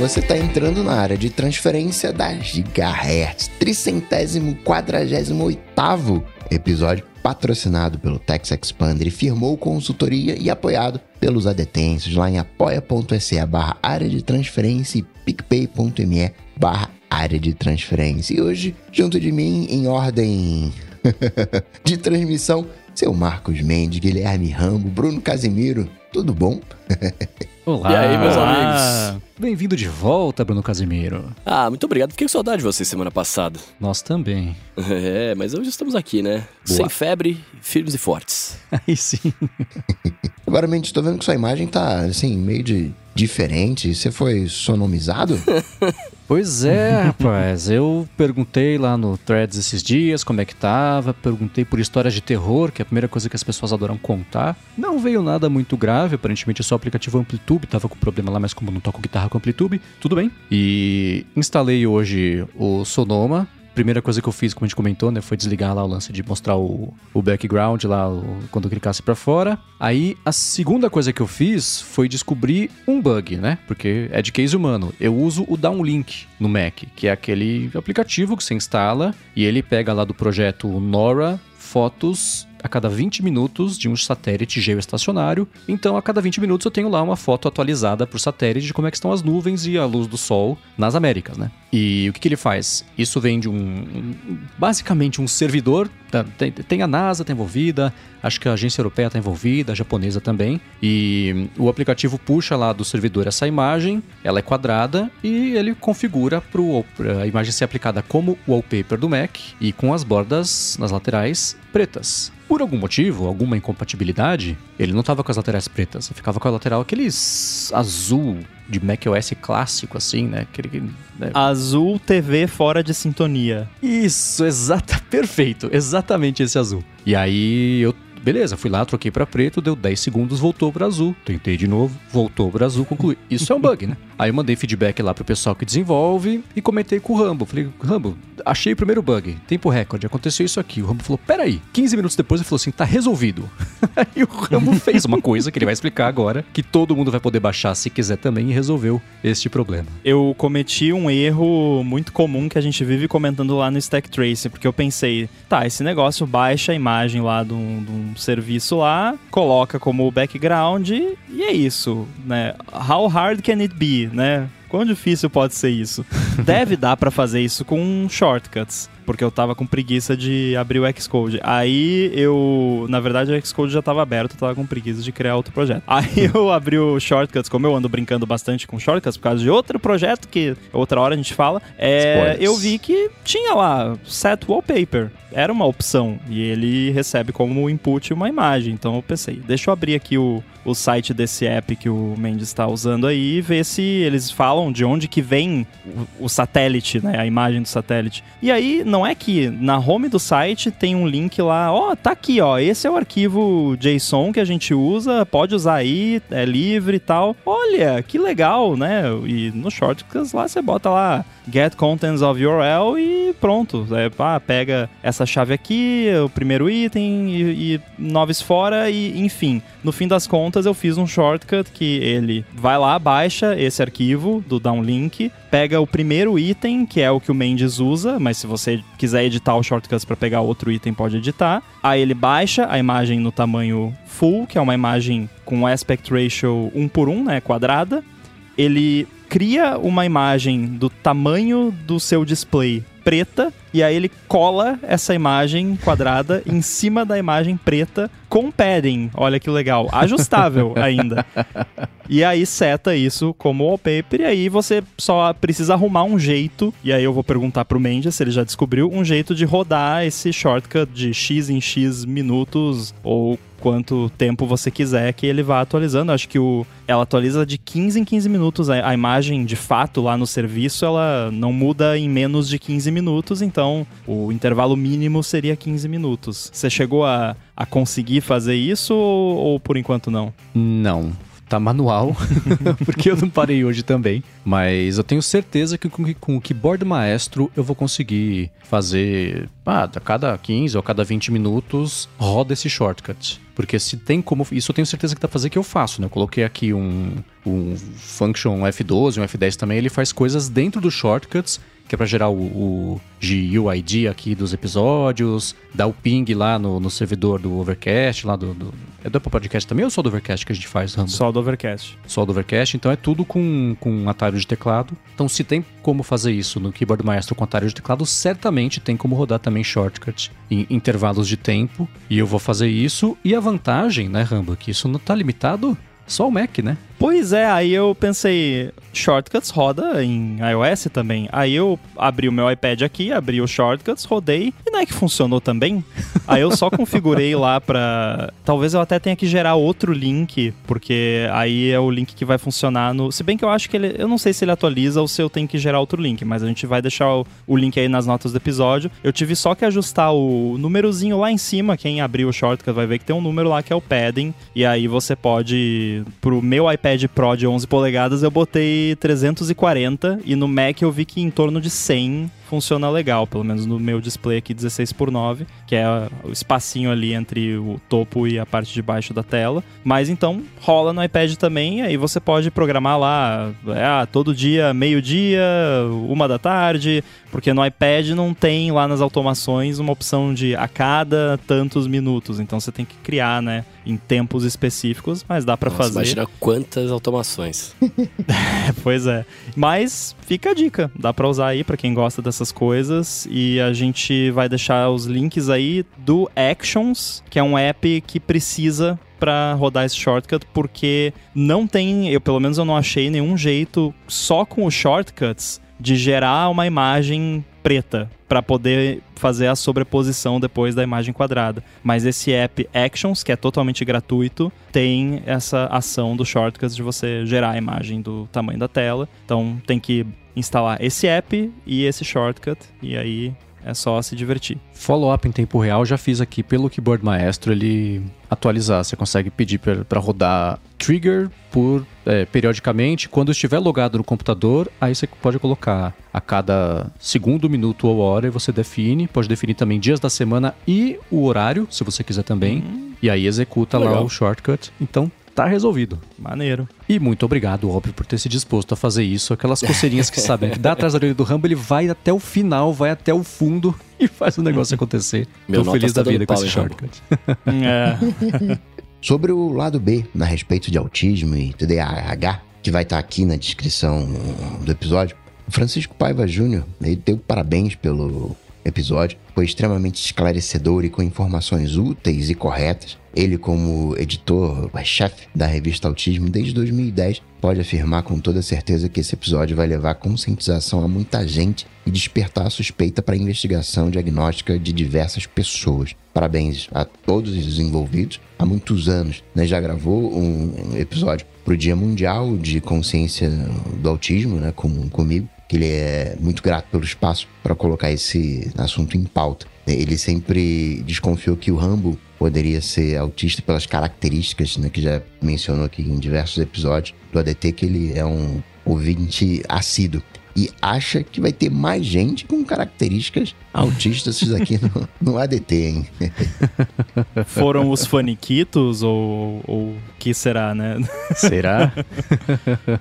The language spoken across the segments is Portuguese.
você está entrando na área de transferência da Gigahertz, tricentésimo quadragésimo oitavo episódio patrocinado pelo Tex Expander e firmou consultoria e apoiado pelos adetêncios lá em apoia.se barra área de transferência e picpay.me barra área de transferência. E hoje, junto de mim, em ordem de transmissão, seu Marcos Mendes, Guilherme Rambo, Bruno Casimiro, tudo bom? Olá! E aí, meus amigos? Bem-vindo de volta, Bruno Casimiro. Ah, muito obrigado. Fiquei com saudade de você semana passada. Nós também. É, mas hoje estamos aqui, né? Boa. Sem febre, firmes e fortes. Aí sim. Agora, Mendes, tô vendo que sua imagem tá, assim, meio de diferente. Você foi sonomizado? Pois é, rapaz. Eu perguntei lá no Threads esses dias como é que tava, perguntei por histórias de terror, que é a primeira coisa que as pessoas adoram contar. Não veio nada muito grave, aparentemente é só o aplicativo Amplitude tava com problema lá, mas como não toco guitarra com Amplitude, tudo bem. E instalei hoje o Sonoma, primeira coisa que eu fiz, como a gente comentou, né, foi desligar lá o lance de mostrar o, o background lá o- quando eu clicasse pra fora. Aí a segunda coisa que eu fiz foi descobrir um bug, né? Porque é de case humano. Eu uso o Downlink no Mac, que é aquele aplicativo que você instala e ele pega lá do projeto Nora fotos a cada 20 minutos de um satélite geoestacionário. Então, a cada 20 minutos eu tenho lá uma foto atualizada por satélite de como é que estão as nuvens e a luz do sol nas Américas, né? E o que, que ele faz? Isso vem de um, um- basicamente um servidor. tá? Tem, tem a NASA tá envolvida, acho que a agência europeia está envolvida, a japonesa também. E o aplicativo puxa lá do servidor essa imagem, ela é quadrada e ele configura para a imagem ser aplicada como wallpaper do Mac e com as bordas nas laterais pretas. Por algum motivo, alguma incompatibilidade, ele não tava com as laterais pretas, ele ficava com a lateral aqueles azul de macOS clássico, assim, né? Aquele, né? Azul TV fora de sintonia. Isso, exata, perfeito, exatamente esse azul. E aí eu, beleza, fui lá, troquei pra preto, deu 10 segundos, voltou pra azul. Tentei de novo, voltou pra azul, concluí. Isso é um bug, né? Aí eu mandei feedback lá pro pessoal que desenvolve e comentei com o Rambo. Falei, Rambo, achei o primeiro bug, tempo recorde, aconteceu isso aqui. O Rambo falou, peraí. 15 minutos depois ele falou assim, tá resolvido. Aí o Rambo fez uma coisa que ele vai explicar agora, que todo mundo vai poder baixar se quiser também e resolveu este problema. Eu cometi um erro muito comum que a gente vive comentando lá no Stack Trace, porque eu pensei, tá, esse negócio baixa a imagem lá de um, de um serviço lá, coloca como background e é isso, né? How hard can it be, né? Quão difícil pode ser isso? Deve dar pra fazer isso com shortcuts, porque eu tava com preguiça de abrir o Xcode. Aí eu, na verdade, o Xcode já tava aberto, eu tava com preguiça de criar outro projeto. Aí eu abri o shortcuts, como eu ando brincando bastante com shortcuts por causa de outro projeto que outra hora a gente fala, é, eu vi que tinha lá set wallpaper. Era uma opção e ele recebe como input uma imagem. Então eu pensei, deixa eu abrir aqui o, o site desse app que o Mendes está usando aí e ver se eles falam de onde que vem o, o satélite, né? A imagem do satélite. E aí, não é que na home do site tem um link lá, ó, tá aqui, ó, esse é o arquivo JSON que a gente usa, pode usar aí, é livre e tal. Olha, que legal, né? E no shortcuts lá você bota lá get contents of URL e pronto. É, pá, pega essa chave aqui, o primeiro item e, e noves fora e enfim. No fim das contas eu fiz um shortcut que ele vai lá, baixa esse arquivo do downlink, pega o primeiro item, que é o que o Mendes usa, mas se você quiser editar o shortcuts para pegar outro item, pode editar. Aí ele baixa a imagem no tamanho full, que é uma imagem com aspect ratio 1 por 1, né, quadrada ele cria uma imagem do tamanho do seu display preta e aí ele cola essa imagem quadrada em cima da imagem preta com padding. Olha que legal, ajustável ainda. E aí seta isso como wallpaper e aí você só precisa arrumar um jeito, e aí eu vou perguntar pro Mendes se ele já descobriu um jeito de rodar esse shortcut de x em x minutos ou quanto tempo você quiser que ele vá atualizando. Acho que o, ela atualiza de 15 em 15 minutos. A, a imagem, de fato, lá no serviço, ela não muda em menos de 15 minutos, então o intervalo mínimo seria 15 minutos. Você chegou a, a conseguir fazer isso ou, ou por enquanto não? Não. Tá manual, porque eu não parei hoje também. Mas eu tenho certeza que com, com o keyboard maestro eu vou conseguir fazer. Ah, a cada 15 ou a cada 20 minutos roda esse shortcut. Porque se tem como. Isso eu tenho certeza que dá pra fazer que eu faço, né? Eu coloquei aqui um, um function F12, um F10 também, ele faz coisas dentro dos shortcuts que é para gerar o, o GUID aqui dos episódios, dar o ping lá no, no servidor do Overcast, lá do, do... É do Apple Podcast também ou só do Overcast que a gente faz, Rambo? Só do Overcast. Só do Overcast, então é tudo com, com atalho de teclado. Então se tem como fazer isso no Keyboard Maestro com atalho de teclado, certamente tem como rodar também shortcut em intervalos de tempo. E eu vou fazer isso. E a vantagem, né, Rambo, que isso não tá limitado só o Mac, né? Pois é, aí eu pensei, Shortcuts roda em iOS também. Aí eu abri o meu iPad aqui, abri o Shortcuts, rodei e não é que funcionou também. aí eu só configurei lá pra. Talvez eu até tenha que gerar outro link, porque aí é o link que vai funcionar no. Se bem que eu acho que ele. Eu não sei se ele atualiza ou se eu tenho que gerar outro link, mas a gente vai deixar o, o link aí nas notas do episódio. Eu tive só que ajustar o númerozinho lá em cima. Quem abrir o Shortcut vai ver que tem um número lá que é o padding. E aí você pode. Pro meu iPad iPad Pro de 11 polegadas eu botei 340 e no Mac eu vi que em torno de 100 funciona legal, pelo menos no meu display aqui 16 por 9, que é o espacinho ali entre o topo e a parte de baixo da tela. Mas então rola no iPad também, aí você pode programar lá, é, ah, todo dia, meio-dia, uma da tarde, porque no iPad não tem lá nas automações uma opção de a cada tantos minutos, então você tem que criar, né, em tempos específicos, mas dá para fazer. Imagina quantas automações. pois é. Mas fica a dica, dá para usar aí para quem gosta dessa essas coisas e a gente vai deixar os links aí do Actions, que é um app que precisa para rodar esse shortcut, porque não tem, eu pelo menos eu não achei nenhum jeito só com os shortcuts de gerar uma imagem preta para poder fazer a sobreposição depois da imagem quadrada. Mas esse app Actions, que é totalmente gratuito, tem essa ação do shortcuts de você gerar a imagem do tamanho da tela. Então tem que instalar esse app e esse shortcut, e aí é só se divertir. Follow-up em tempo real, já fiz aqui pelo Keyboard Maestro ele atualizar. Você consegue pedir para rodar trigger por é, periodicamente. Quando estiver logado no computador, aí você pode colocar a cada segundo, minuto ou hora e você define. Pode definir também dias da semana e o horário, se você quiser também. Uhum. E aí executa Legal. lá o shortcut. Então tá resolvido. Maneiro. E muito obrigado, óbvio, por ter se disposto a fazer isso. Aquelas coceirinhas que sabem que dá atrás da orelha do Rambo, ele vai até o final, vai até o fundo e faz o negócio acontecer. Meu Tô feliz da vida com esse shortcut. é. Sobre o lado B, a respeito de autismo e TDAH, que vai estar aqui na descrição do episódio, o Francisco Paiva Júnior, ele deu parabéns pelo episódio. Foi extremamente esclarecedor e com informações úteis e corretas. Ele, como editor, chefe da revista Autismo desde 2010, pode afirmar com toda certeza que esse episódio vai levar conscientização a muita gente e despertar a suspeita para a investigação diagnóstica de diversas pessoas. Parabéns a todos os envolvidos. Há muitos anos, né, já gravou um episódio para o Dia Mundial de Consciência do Autismo, né, com, comigo que ele é muito grato pelo espaço para colocar esse assunto em pauta. Ele sempre desconfiou que o Rambo poderia ser autista pelas características né, que já mencionou aqui em diversos episódios do ADT, que ele é um ouvinte assíduo e acha que vai ter mais gente com características autistas aqui no, no ADT, hein? Foram os faniquitos ou o que será, né? Será?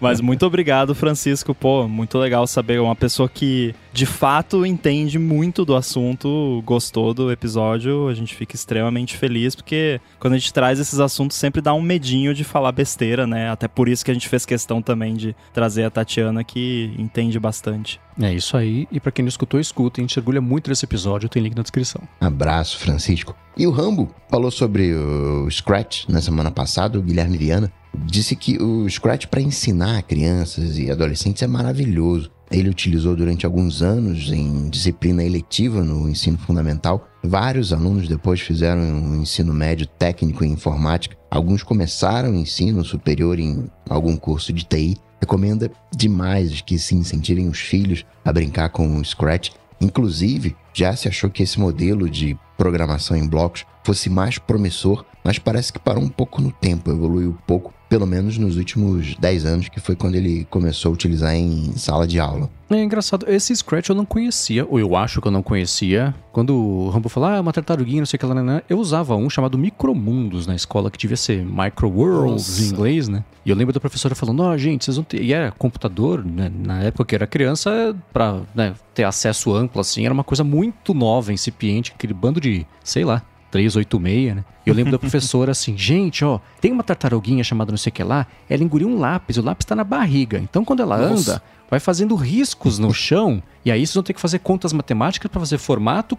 Mas muito obrigado, Francisco. Pô, muito legal saber uma pessoa que de fato entende muito do assunto, gostou do episódio. A gente fica extremamente feliz porque quando a gente traz esses assuntos sempre dá um medinho de falar besteira, né? Até por isso que a gente fez questão também de trazer a Tatiana que entende bastante. É isso aí. E para quem não escutou, escuta. A gente orgulha muito desse episódio. Tem link na descrição. Abraço, Francisco. E o Rambo falou sobre o Scratch na semana passada, o Guilherme Viana. Disse que o Scratch para ensinar crianças e adolescentes é maravilhoso. Ele utilizou durante alguns anos em disciplina eletiva no ensino fundamental. Vários alunos depois fizeram um ensino médio técnico em informática. Alguns começaram o ensino superior em algum curso de TI recomenda demais que se incentivem os filhos a brincar com o Scratch. Inclusive, já se achou que esse modelo de programação em blocos fosse mais promissor, mas parece que parou um pouco no tempo, evoluiu pouco, pelo menos nos últimos 10 anos, que foi quando ele começou a utilizar em sala de aula. É engraçado, esse Scratch eu não conhecia, ou eu acho que eu não conhecia. Quando o Rambo falou, ah, uma tartaruguinha, não sei o que lá, né, né, eu usava um chamado Micromundos na escola, que devia ser Micro Worlds em inglês, né? E eu lembro da professora falando, ó, oh, gente, vocês vão ter. E era computador, né? Na época que eu era criança, pra né, ter acesso amplo, assim, era uma coisa muito nova, incipiente, aquele bando de, sei lá, 386, né? E eu lembro da professora assim, gente, ó, tem uma tartaruguinha chamada não sei o que lá, ela engoliu um lápis, o lápis tá na barriga. Então quando ela Nossa. anda, vai fazendo riscos no chão e aí vocês vão ter que fazer contas matemáticas para fazer formato.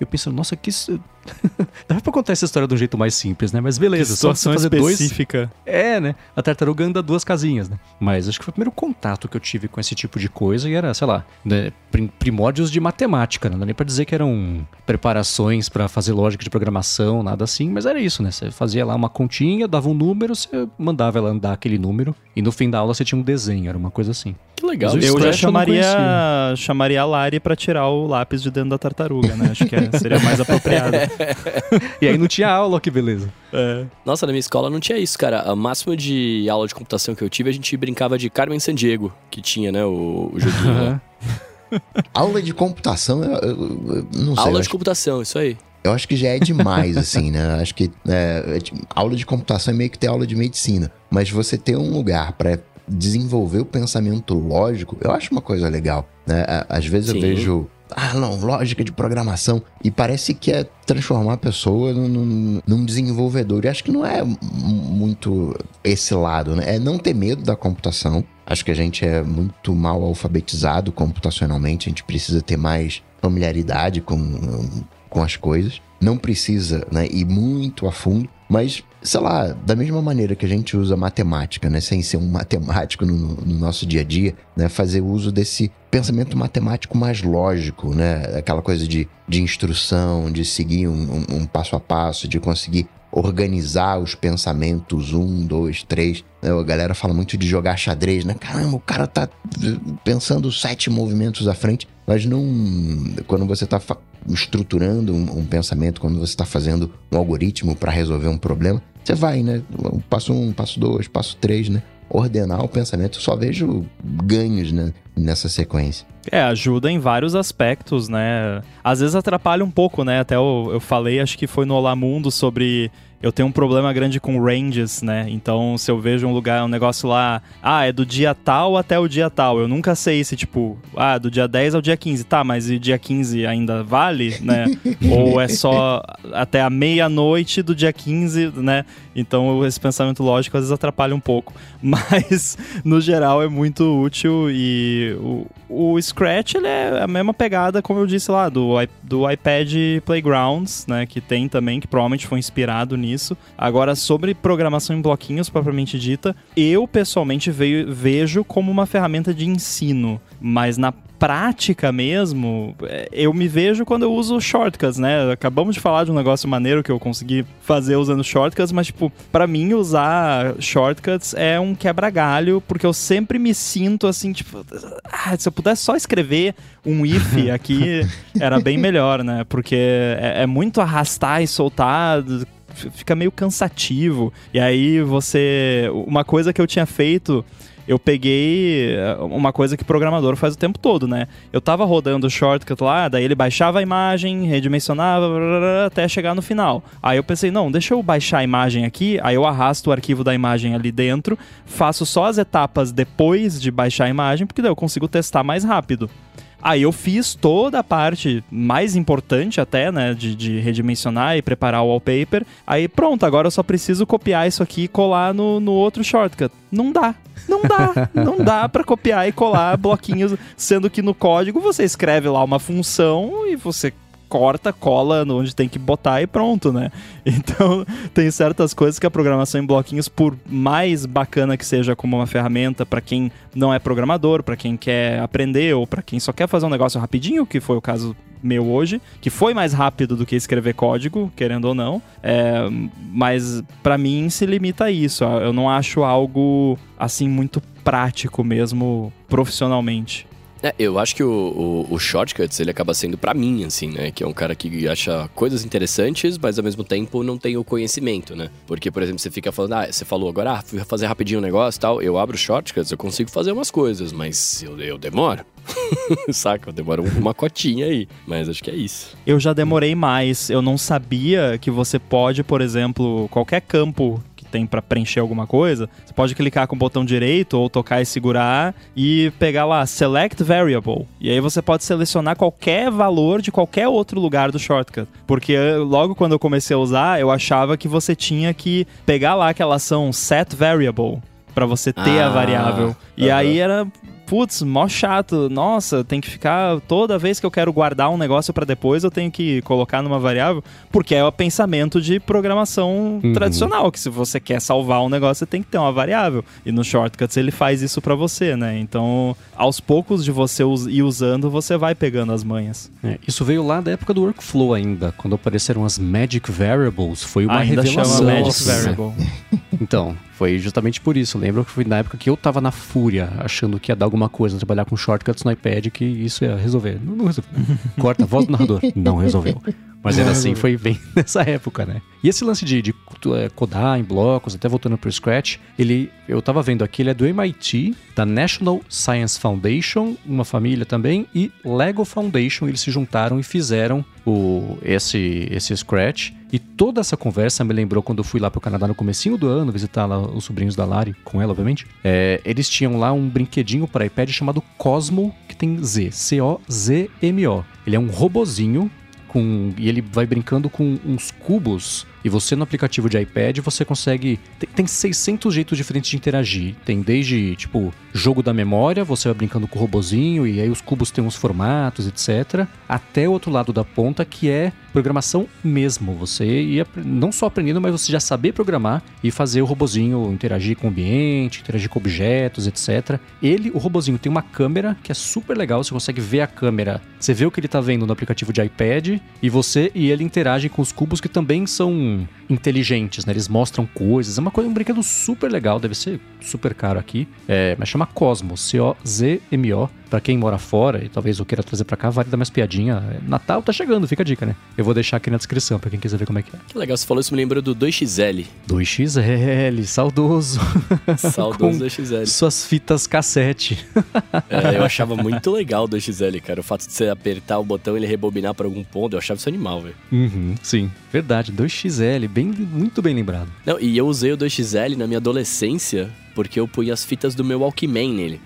Eu pensando, nossa, que. Dá pra contar essa história de um jeito mais simples, né? Mas beleza, só você fazer específica. dois. É, né? A tartaruga anda duas casinhas, né? Mas acho que foi o primeiro contato que eu tive com esse tipo de coisa e era, sei lá, né? primórdios de matemática, né? Não dá nem pra dizer que eram preparações para fazer lógica de programação, nada assim, mas era isso, né? Você fazia lá uma continha, dava um número, você mandava ela andar aquele número e no fim da aula você tinha um desenho, era uma coisa assim. Que legal. Eu já chamaria chamaria a Lari para tirar o lápis de dentro da tartaruga, né? Acho que é, seria mais apropriado. e aí não tinha aula, que beleza. É. Nossa, na minha escola não tinha isso, cara. O máximo de aula de computação que eu tive, a gente brincava de Carmen Sandiego, que tinha, né, o, o joguinho lá. aula de computação, eu, eu, não sei. Aula de computação, isso aí. Eu acho que já é demais, assim, né? Acho que é, aula de computação é meio que ter aula de medicina. Mas você ter um lugar para desenvolver o pensamento lógico, eu acho uma coisa legal. Né? Às vezes Sim. eu vejo ah, não, lógica de programação. E parece que é transformar a pessoa num, num, desenvolvedor. E acho que não é muito esse lado, né? É não ter medo da computação. Acho que a gente é muito mal alfabetizado computacionalmente. A gente precisa ter mais familiaridade com, com as coisas. Não precisa né, ir muito a fundo. Mas, sei lá, da mesma maneira que a gente usa matemática, né, sem ser um matemático no, no nosso dia a dia, né, fazer uso desse pensamento matemático mais lógico, né, aquela coisa de, de instrução, de seguir um, um, um passo a passo, de conseguir organizar os pensamentos, um, dois, três. Né, a galera fala muito de jogar xadrez, né? Caramba, o cara tá pensando sete movimentos à frente, mas não. Quando você tá estruturando um, um pensamento, quando você está fazendo um algoritmo para resolver um problema, você vai, né? Passo um, passo dois, passo três, né? Ordenar o pensamento, eu só vejo ganhos né? nessa sequência. É, ajuda em vários aspectos, né? Às vezes atrapalha um pouco, né? Até eu, eu falei, acho que foi no Olá Mundo, sobre eu tenho um problema grande com ranges, né? Então, se eu vejo um lugar, um negócio lá, ah, é do dia tal até o dia tal. Eu nunca sei se, tipo, ah, do dia 10 ao dia 15. Tá, mas e dia 15 ainda vale, né? Ou é só até a meia-noite do dia 15, né? Então, esse pensamento lógico às vezes atrapalha um pouco. Mas, no geral, é muito útil e o, o Scratch, ele é a mesma pegada, como eu disse lá, do, do iPad Playgrounds, né? Que tem também, que provavelmente foi inspirado nisso nisso. Agora, sobre programação em bloquinhos propriamente dita, eu pessoalmente veio, vejo como uma ferramenta de ensino, mas na prática mesmo, é, eu me vejo quando eu uso shortcuts, né? Acabamos de falar de um negócio maneiro que eu consegui fazer usando shortcuts, mas, tipo, para mim usar shortcuts é um quebra-galho, porque eu sempre me sinto assim, tipo, ah, se eu pudesse só escrever um if aqui, era bem melhor, né? Porque é, é muito arrastar e soltar fica meio cansativo. E aí você. Uma coisa que eu tinha feito eu peguei eh, uma coisa que o programador faz o tempo todo, né? Eu tava rodando o shortcut lá, daí ele baixava a imagem, redimensionava, até chegar no final. Aí eu pensei, não, deixa eu baixar a imagem aqui, aí eu arrasto o arquivo da imagem ali dentro, faço só as etapas depois de baixar a imagem, porque daí eu consigo testar mais rápido. Aí eu fiz toda a parte mais importante até, né, de, de redimensionar e preparar o wallpaper. Aí pronto, agora eu só preciso copiar isso aqui e colar no, no outro shortcut. Não dá. Não dá, não dá para copiar e colar bloquinhos, sendo que no código você escreve lá uma função e você corta, cola onde tem que botar e pronto, né? Então, tem certas coisas que a programação em bloquinhos, por mais bacana que seja como uma ferramenta para quem não é programador, para quem quer aprender ou para quem só quer fazer um negócio rapidinho, que foi o caso meu hoje, que foi mais rápido do que escrever código, querendo ou não, é, mas para mim se limita a isso. Eu não acho algo assim muito prático mesmo profissionalmente. É, eu acho que o, o, o Shortcuts, ele acaba sendo pra mim, assim, né? Que é um cara que acha coisas interessantes, mas ao mesmo tempo não tem o conhecimento, né? Porque, por exemplo, você fica falando, ah, você falou agora, ah, fui fazer rapidinho um negócio tal. Eu abro Shortcuts, eu consigo fazer umas coisas, mas eu, eu demoro. Saca? Eu demoro uma cotinha aí. Mas acho que é isso. Eu já demorei mais. Eu não sabia que você pode, por exemplo, qualquer campo tem para preencher alguma coisa, você pode clicar com o botão direito ou tocar e segurar e pegar lá Select Variable. E aí você pode selecionar qualquer valor de qualquer outro lugar do shortcut. Porque logo quando eu comecei a usar, eu achava que você tinha que pegar lá aquela ação Set Variable para você ter ah, a variável. E uh -huh. aí era putz, mó chato. Nossa, tem que ficar toda vez que eu quero guardar um negócio para depois, eu tenho que colocar numa variável, porque é o pensamento de programação uhum. tradicional, que se você quer salvar um negócio, você tem que ter uma variável. E no Shortcuts ele faz isso para você, né? Então, aos poucos de você ir usando, você vai pegando as manhas. É, isso veio lá da época do workflow ainda, quando apareceram as Magic Variables, foi uma ainda revelação. Chama Magic Variable. então, foi justamente por isso. Lembro que foi na época que eu tava na fúria, achando que ia dar alguma coisa, trabalhar com shortcuts no iPad, que isso ia resolver. Não, não resolveu. Corta a voz do narrador. Não resolveu. Mas era assim, foi bem nessa época, né? E esse lance de, de é, codar em blocos, até voltando pro Scratch, ele, eu tava vendo aqui, ele é do MIT, da National Science Foundation, uma família também, e Lego Foundation, eles se juntaram e fizeram o, esse, esse Scratch. E toda essa conversa me lembrou quando eu fui lá pro Canadá no comecinho do ano, visitar lá os sobrinhos da Lari, com ela, obviamente. É, eles tinham lá um brinquedinho para iPad chamado Cosmo, que tem Z, C-O-Z-M-O. Ele é um robozinho com e ele vai brincando com uns cubos e você no aplicativo de iPad você consegue. Tem, tem 600 jeitos diferentes de interagir. Tem desde, tipo, jogo da memória, você vai brincando com o robozinho e aí os cubos têm uns formatos, etc. Até o outro lado da ponta que é programação mesmo. Você ia não só aprendendo, mas você já saber programar e fazer o robozinho interagir com o ambiente, interagir com objetos, etc. Ele, o robozinho, tem uma câmera que é super legal. Você consegue ver a câmera. Você vê o que ele está vendo no aplicativo de iPad e você e ele interage com os cubos que também são inteligentes, né? Eles mostram coisas. É uma coisa, um brinquedo super legal, deve ser super caro aqui. É, mas chama Cosmo, C-O-Z-M-O. Pra quem mora fora e talvez eu queira trazer pra cá, vale dar mais piadinha. Natal tá chegando, fica a dica, né? Eu vou deixar aqui na descrição pra quem quiser ver como é que é. Que legal, você falou isso, me lembrou do 2XL. 2XL, saudoso. Saudoso 2XL. Suas fitas cassete. é, eu achava muito legal o 2XL, cara. O fato de você apertar o botão e ele rebobinar pra algum ponto, eu achava isso animal, velho. Uhum, sim, verdade. 2XL, bem, muito bem lembrado. Não, e eu usei o 2XL na minha adolescência porque eu punha as fitas do meu Walkman nele.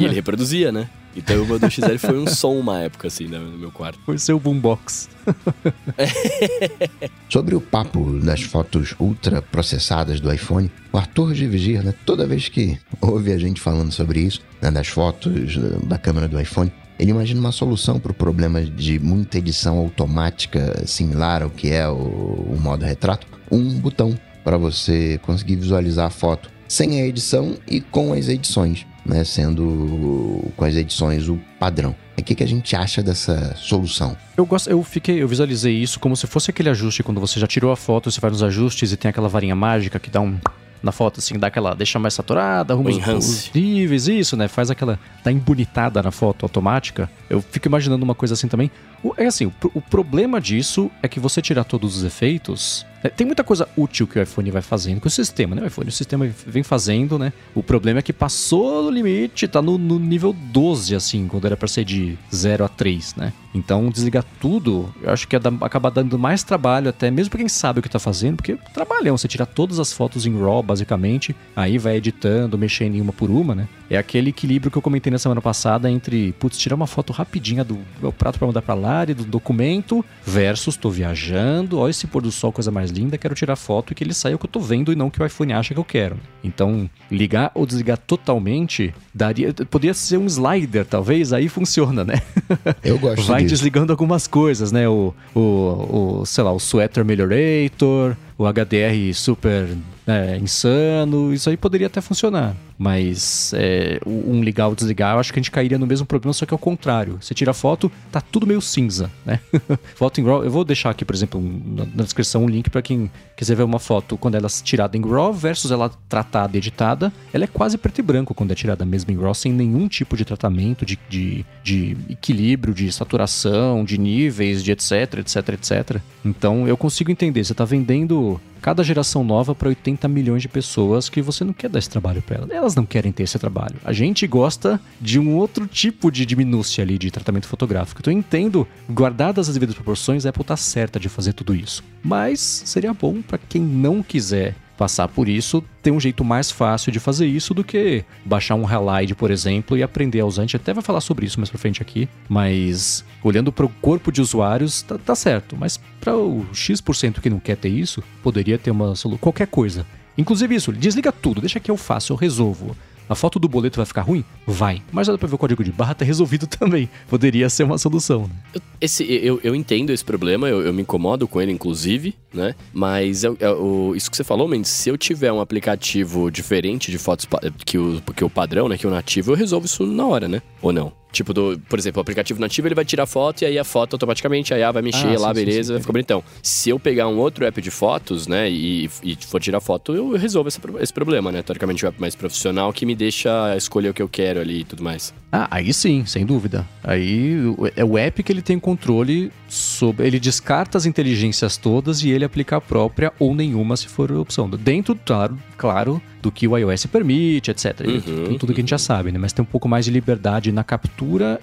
e ele reproduzia, né? Então o meu 2XL foi um som uma época, assim, né, no meu quarto. Foi seu boombox. Sobre o papo das fotos ultra processadas do iPhone, o Arthur de Vigir, né, toda vez que ouve a gente falando sobre isso, né, das fotos da câmera do iPhone, ele imagina uma solução para o problema de muita edição automática similar ao que é o, o modo retrato, um botão para você conseguir visualizar a foto sem a edição e com as edições né, sendo com as edições o padrão. O que, que a gente acha dessa solução? Eu gosto, eu fiquei, eu visualizei isso como se fosse aquele ajuste quando você já tirou a foto, você vai nos ajustes e tem aquela varinha mágica que dá um na foto, assim, dá aquela, deixa mais saturada, arruma os, níveis, isso, né? Faz aquela, dá embonitada na foto automática. Eu fico imaginando uma coisa assim também. O, é assim, o, o problema disso é que você tirar todos os efeitos, tem muita coisa útil que o iPhone vai fazendo com o sistema, né? O iPhone, o sistema vem fazendo, né? O problema é que passou do limite, tá no, no nível 12, assim, quando era pra ser de 0 a 3, né? Então, desligar tudo, eu acho que é acaba dando mais trabalho, até mesmo pra quem sabe o que tá fazendo, porque trabalhão, você tira todas as fotos em RAW, basicamente, aí vai editando, mexendo em uma por uma, né? É aquele equilíbrio que eu comentei na semana passada entre, putz, tirar uma foto rapidinha do meu prato para mandar para lá, do documento, versus tô viajando, ó esse pôr do sol, coisa mais linda, quero tirar foto e que ele saia o que eu tô vendo e não o que o iPhone acha que eu quero. Então, ligar ou desligar totalmente, daria, poderia ser um slider, talvez, aí funciona, né? Eu gosto Vai disso. desligando algumas coisas, né? O, o, o, sei lá, o Sweater Melhorator, o HDR super é, insano, isso aí poderia até funcionar. Mas é, um ligar ou desligar, eu acho que a gente cairia no mesmo problema, só que ao contrário. Você tira a foto, tá tudo meio cinza, né? foto em RAW, eu vou deixar aqui, por exemplo, na, na descrição um link para quem quiser ver uma foto quando ela é tirada em RAW versus ela tratada e editada. Ela é quase preto e branco quando é tirada mesmo em RAW, sem nenhum tipo de tratamento, de, de, de equilíbrio, de saturação, de níveis, de etc, etc, etc. Então eu consigo entender, você tá vendendo cada geração nova para 80 milhões de pessoas que você não quer dar esse trabalho para elas. Elas não querem ter esse trabalho. A gente gosta de um outro tipo de minúcia ali de tratamento fotográfico. Então eu entendo, guardadas as devidas proporções, a Apple tá certa de fazer tudo isso. Mas seria bom para quem não quiser passar por isso, tem um jeito mais fácil de fazer isso do que baixar um Halide, por exemplo, e aprender a usar. A gente até vai falar sobre isso mais pra frente aqui, mas olhando para o corpo de usuários, tá, tá certo. Mas para o X% que não quer ter isso, poderia ter uma qualquer coisa. Inclusive isso, desliga tudo, deixa que eu faço, eu resolvo. A foto do boleto vai ficar ruim? Vai. Mas dá pra ver o código de barra tá resolvido também. Poderia ser uma solução, né? Esse, eu, eu entendo esse problema, eu, eu me incomodo com ele, inclusive, né? Mas eu, eu, isso que você falou, Mendes, se eu tiver um aplicativo diferente de fotos que o, que o padrão, né? Que o nativo, eu resolvo isso na hora, né? Ou não? Tipo, do, por exemplo, o aplicativo nativo ele vai tirar foto e aí a foto automaticamente, aí a vai mexer ah, lá, sim, beleza, sim, vai ficar bonitão. Se eu pegar um outro app de fotos, né, e, e for tirar foto, eu resolvo esse, esse problema, né? Teoricamente, um app mais profissional que me deixa escolher o que eu quero ali e tudo mais. Ah, aí sim, sem dúvida. Aí é o app que ele tem controle sobre. Ele descarta as inteligências todas e ele aplica a própria ou nenhuma se for opção. Dentro, claro, claro do que o iOS permite, etc. Uhum, tudo que a gente já sabe, né? Mas tem um pouco mais de liberdade na captura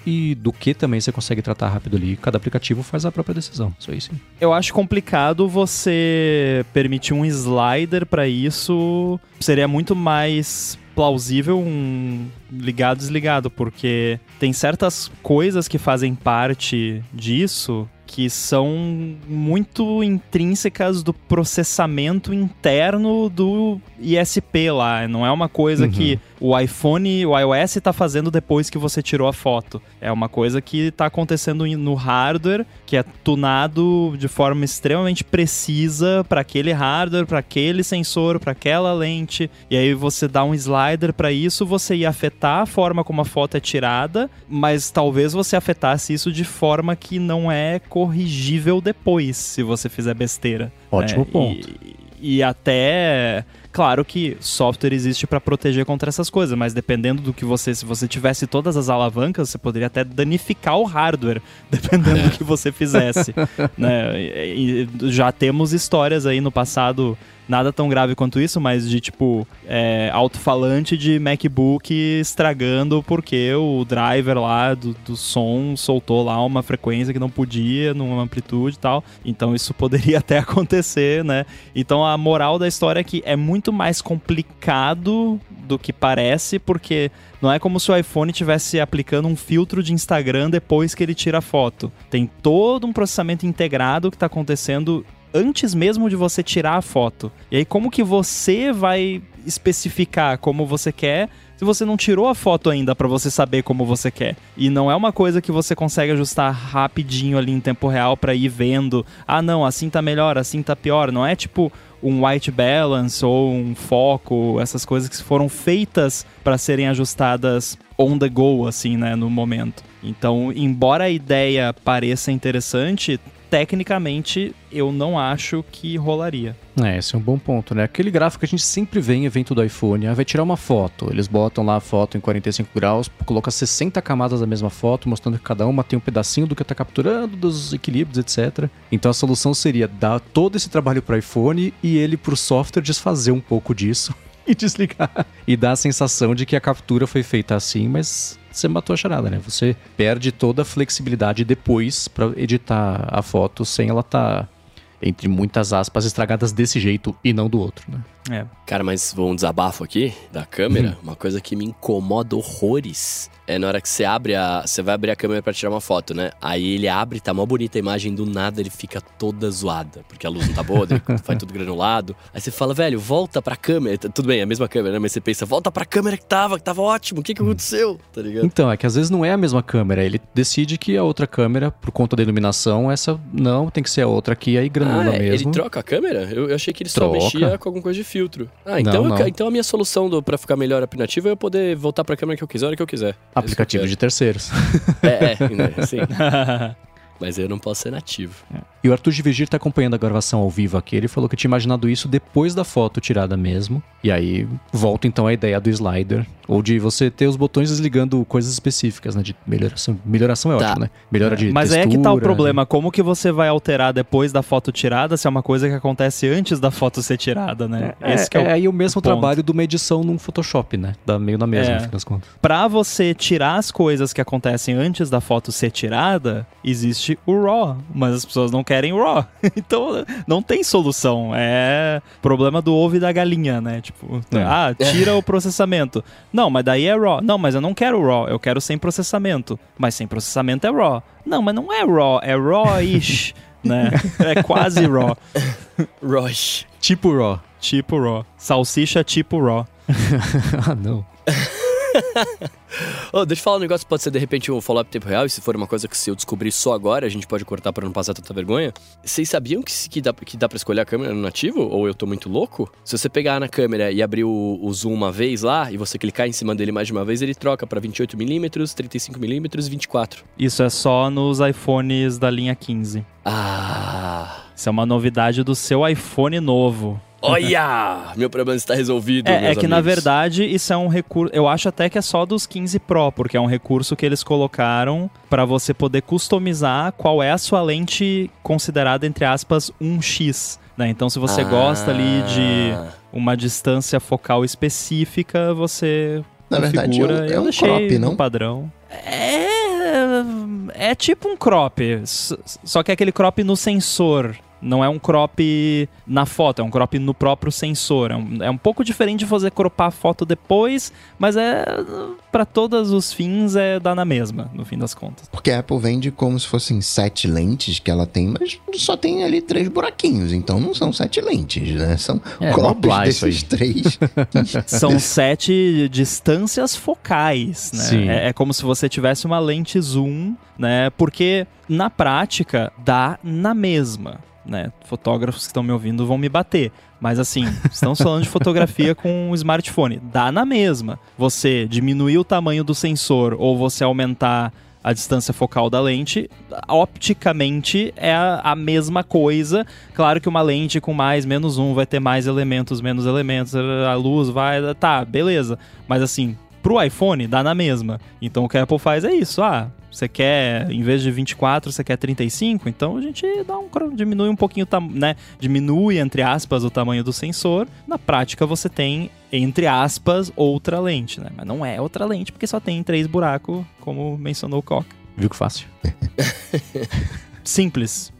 e do que também você consegue tratar rápido ali. Cada aplicativo faz a própria decisão. Isso aí sim. Eu acho complicado você permitir um slider para isso. Seria muito mais plausível um ligado desligado, porque tem certas coisas que fazem parte disso que são muito intrínsecas do processamento interno do ISP lá. Não é uma coisa uhum. que o iPhone, o iOS está fazendo depois que você tirou a foto. É uma coisa que está acontecendo no hardware, que é tunado de forma extremamente precisa para aquele hardware, para aquele sensor, para aquela lente. E aí você dá um slider para isso, você ia afetar a forma como a foto é tirada, mas talvez você afetasse isso de forma que não é corrigível depois, se você fizer besteira. Ótimo é, ponto. E, e até Claro que software existe para proteger contra essas coisas, mas dependendo do que você, se você tivesse todas as alavancas, você poderia até danificar o hardware, dependendo do que você fizesse. né? E já temos histórias aí no passado nada tão grave quanto isso, mas de tipo é, alto-falante de MacBook estragando porque o driver lá do, do som soltou lá uma frequência que não podia, numa amplitude e tal. Então isso poderia até acontecer, né? Então a moral da história é que é muito mais complicado do que parece, porque não é como se o iPhone estivesse aplicando um filtro de Instagram depois que ele tira a foto. Tem todo um processamento integrado que está acontecendo antes mesmo de você tirar a foto. E aí, como que você vai especificar como você quer se você não tirou a foto ainda para você saber como você quer. E não é uma coisa que você consegue ajustar rapidinho ali em tempo real para ir vendo, ah não, assim tá melhor, assim tá pior. Não é tipo um white balance ou um foco, essas coisas que foram feitas para serem ajustadas on the go assim, né, no momento. Então, embora a ideia pareça interessante, tecnicamente eu não acho que rolaria. É, esse é um bom ponto, né? Aquele gráfico que a gente sempre vê em evento do iPhone, ah, vai tirar uma foto, eles botam lá a foto em 45 graus, coloca 60 camadas da mesma foto, mostrando que cada uma tem um pedacinho do que está capturando, dos equilíbrios, etc. Então a solução seria dar todo esse trabalho para iPhone e ele para o software desfazer um pouco disso e desligar. E dar a sensação de que a captura foi feita assim, mas você matou a charada, né? Você perde toda a flexibilidade depois para editar a foto sem ela estar, tá, entre muitas aspas, estragadas desse jeito e não do outro, né? É. Cara, mas vou um desabafo aqui da câmera. Hum. Uma coisa que me incomoda horrores é na hora que você abre a. Você vai abrir a câmera pra tirar uma foto, né? Aí ele abre, tá mó bonita a imagem, do nada ele fica toda zoada. Porque a luz não tá boa, daí vai tudo granulado. Aí você fala, velho, volta pra câmera. Tudo bem, é a mesma câmera, né? Mas você pensa, volta pra câmera que tava, que tava ótimo. O que que aconteceu? Tá ligado? Então, é que às vezes não é a mesma câmera. Ele decide que a outra câmera, por conta da iluminação, essa não, tem que ser a outra aqui, aí granula Ah, é, mesmo. ele troca a câmera? Eu, eu achei que ele só Troca. mexia com alguma coisa de filtro. Ah, então, Não, eu- não. então a minha solução do, pra ficar melhor aplicativo é eu poder voltar pra câmera que eu quiser, a hora que eu quiser. Aplicativo É de isso terceiros. É, é, né, sim. Mas eu não posso ser nativo. E o Arthur de Vigir tá acompanhando a gravação ao vivo aqui. Ele falou que tinha imaginado isso depois da foto tirada mesmo. E aí volta então a ideia do slider. Ou de você ter os botões desligando coisas específicas, né? De melhoração. Melhoração é Tá. ótimo, né? Melhora de Mas é textura, que tá o né? problema. Como que você vai alterar depois da foto tirada se é uma coisa que acontece antes da foto ser tirada, né? É, Esse que é, é o... aí o mesmo ponto. trabalho de uma edição num Photoshop, né? Dá meio na mesma, É. no fim das contas. Pra você tirar as coisas que acontecem antes da foto ser tirada, existe o RAW. Mas as pessoas não querem RAW. então não tem solução. É problema do ovo e da galinha, né? Tipo, É. ah, tira o processamento. Não, mas daí é RAW. Não, mas eu não quero RAW. Eu quero sem processamento. Mas sem processamento é RAW. Não, mas não é RAW. É RAW-ish. né? É quase RAW. Rush. Tipo RAW. Tipo RAW. Salsicha tipo RAW. ah, não. Ô, deixa eu falar um negócio pode ser de repente um follow-up tempo real, e se for uma coisa que se eu descobrir só agora, a gente pode cortar pra não passar tanta vergonha. Vocês sabiam que, que, dá, que dá pra escolher a câmera no nativo? Ou eu tô muito louco? Se você pegar na câmera e abrir o, o zoom uma vez lá, e você clicar em cima dele mais de uma vez, ele troca pra 28mm, 35mm e 24. Isso é só nos iPhones da linha 15. Ah. Isso é uma novidade do seu iPhone novo. Olha! Meu problema está resolvido. É, é que na amigos. verdade isso é um recurso. Eu acho até que é só dos 15 Pro, porque é um recurso que eles colocaram para você poder customizar qual é a sua lente considerada, entre aspas, 1x. Né? Então, se você gosta ali de Ah. uma distância focal específica, você Na verdade, configura. é um- é Eu um crop, não? padrão. É, é tipo um crop, só que é aquele crop no sensor. Não é um crop na foto, é um crop no próprio sensor. É um, é um pouco diferente de você cropar a foto depois, mas é para todos os fins é dar na mesma, no fim das contas. Porque a Apple vende como se fossem sete lentes que ela tem, mas só tem ali três buraquinhos. Então não são sete lentes, né? São É, isso desses três. São sete distâncias focais, né? Sim. É, é como se você tivesse uma lente zoom, né? Porque na prática dá na mesma, né? Fotógrafos que estão me ouvindo vão me bater. Mas assim, estamos falando de fotografia com um smartphone. Dá na mesma. Você diminuir o tamanho do sensor ou você aumentar a distância focal da lente, opticamente é a, a mesma coisa. Claro que uma lente com mais, menos um vai ter mais elementos, menos elementos, a luz vai. Tá, beleza. Mas assim, pro iPhone dá na mesma. Então o que a Apple faz é isso. Ah, você quer, em vez de 24, você quer 35, então a gente dá um, diminui um pouquinho, né? Diminui, entre aspas, o tamanho do sensor. Na prática, você tem, entre aspas, outra lente, né? Mas não é outra lente, porque só tem três buracos, como mencionou o Coca. Viu que fácil? Simples.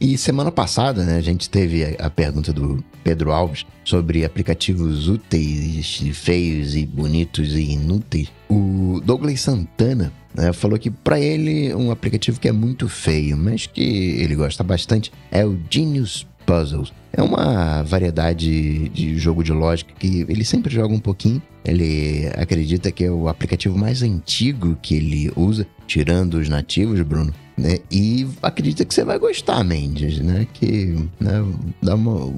E semana passada, né, a gente teve a, a pergunta do Pedro Alves sobre aplicativos úteis, feios e bonitos e inúteis. O Douglas Santana né, falou que para ele um aplicativo que é muito feio, mas que ele gosta bastante é o Genius Puzzles. É uma variedade de jogo de lógica que ele sempre joga um pouquinho. Ele acredita que é o aplicativo mais antigo que ele usa, tirando os nativos, Bruno. Né? E acredita que você vai gostar, Mendes, né? Que né, dá uma...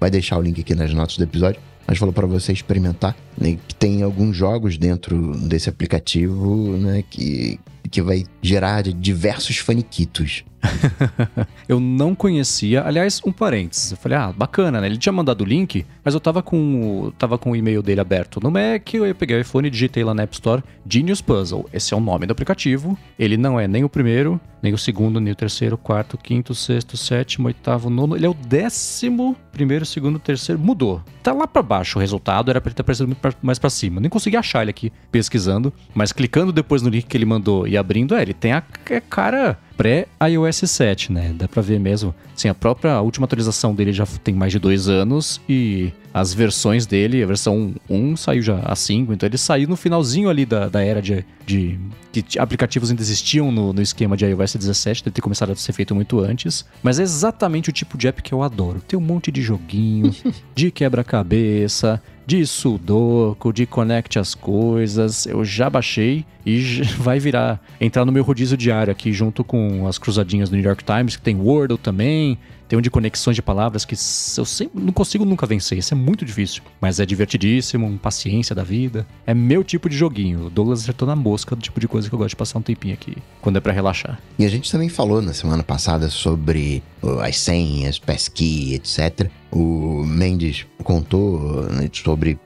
vai deixar o link aqui nas notas do episódio. Mas falou para você experimentar, né? Que tem alguns jogos dentro desse aplicativo, né? Que, que vai gerar diversos faniquitos. eu não conhecia. Aliás, um parênteses. Eu falei, ah, bacana, né? Ele tinha mandado o link, mas eu tava com, tava com o e-mail dele aberto no Mac. Eu peguei o iPhone e digitei lá na App Store Genius Puzzle. Esse é o nome do aplicativo. Ele não é nem o primeiro, nem o segundo, nem o terceiro, quarto, quinto, sexto, sétimo, oitavo, nono. Ele é o décimo primeiro, segundo, terceiro. Mudou. Tá lá pra baixo o resultado. Era pra ele ter aparecido muito pra- mais pra cima. Nem consegui achar ele aqui pesquisando. Mas clicando depois no link que ele mandou abrindo, é, ele tem a, a cara pré-iOS 7, né? Dá pra ver mesmo. Assim, a própria última atualização dele já tem mais de dois anos e as versões dele, a versão 1 saiu já a 5, então ele saiu no finalzinho ali da, da era de, de que aplicativos ainda existiam no, no esquema de iOS 17, deve ter começado a ser feito muito antes, mas é exatamente o tipo de app que eu adoro. Tem um monte de joguinho, de quebra-cabeça, de sudoku, de conecte as coisas. Eu já baixei e vai virar entrar no meu rodízio diário aqui junto com as cruzadinhas do New York Times, que tem Wordle também, tem um de conexões de palavras que eu sempre não consigo nunca vencer. Isso é muito difícil. Mas é divertidíssimo, paciência da vida. É meu tipo de joguinho. O Douglas acertou na mosca do tipo de coisa que eu gosto de passar um tempinho aqui, quando é para relaxar. E a gente também falou na semana passada sobre as senhas, passkey, etc. O Mendes contou né, sobre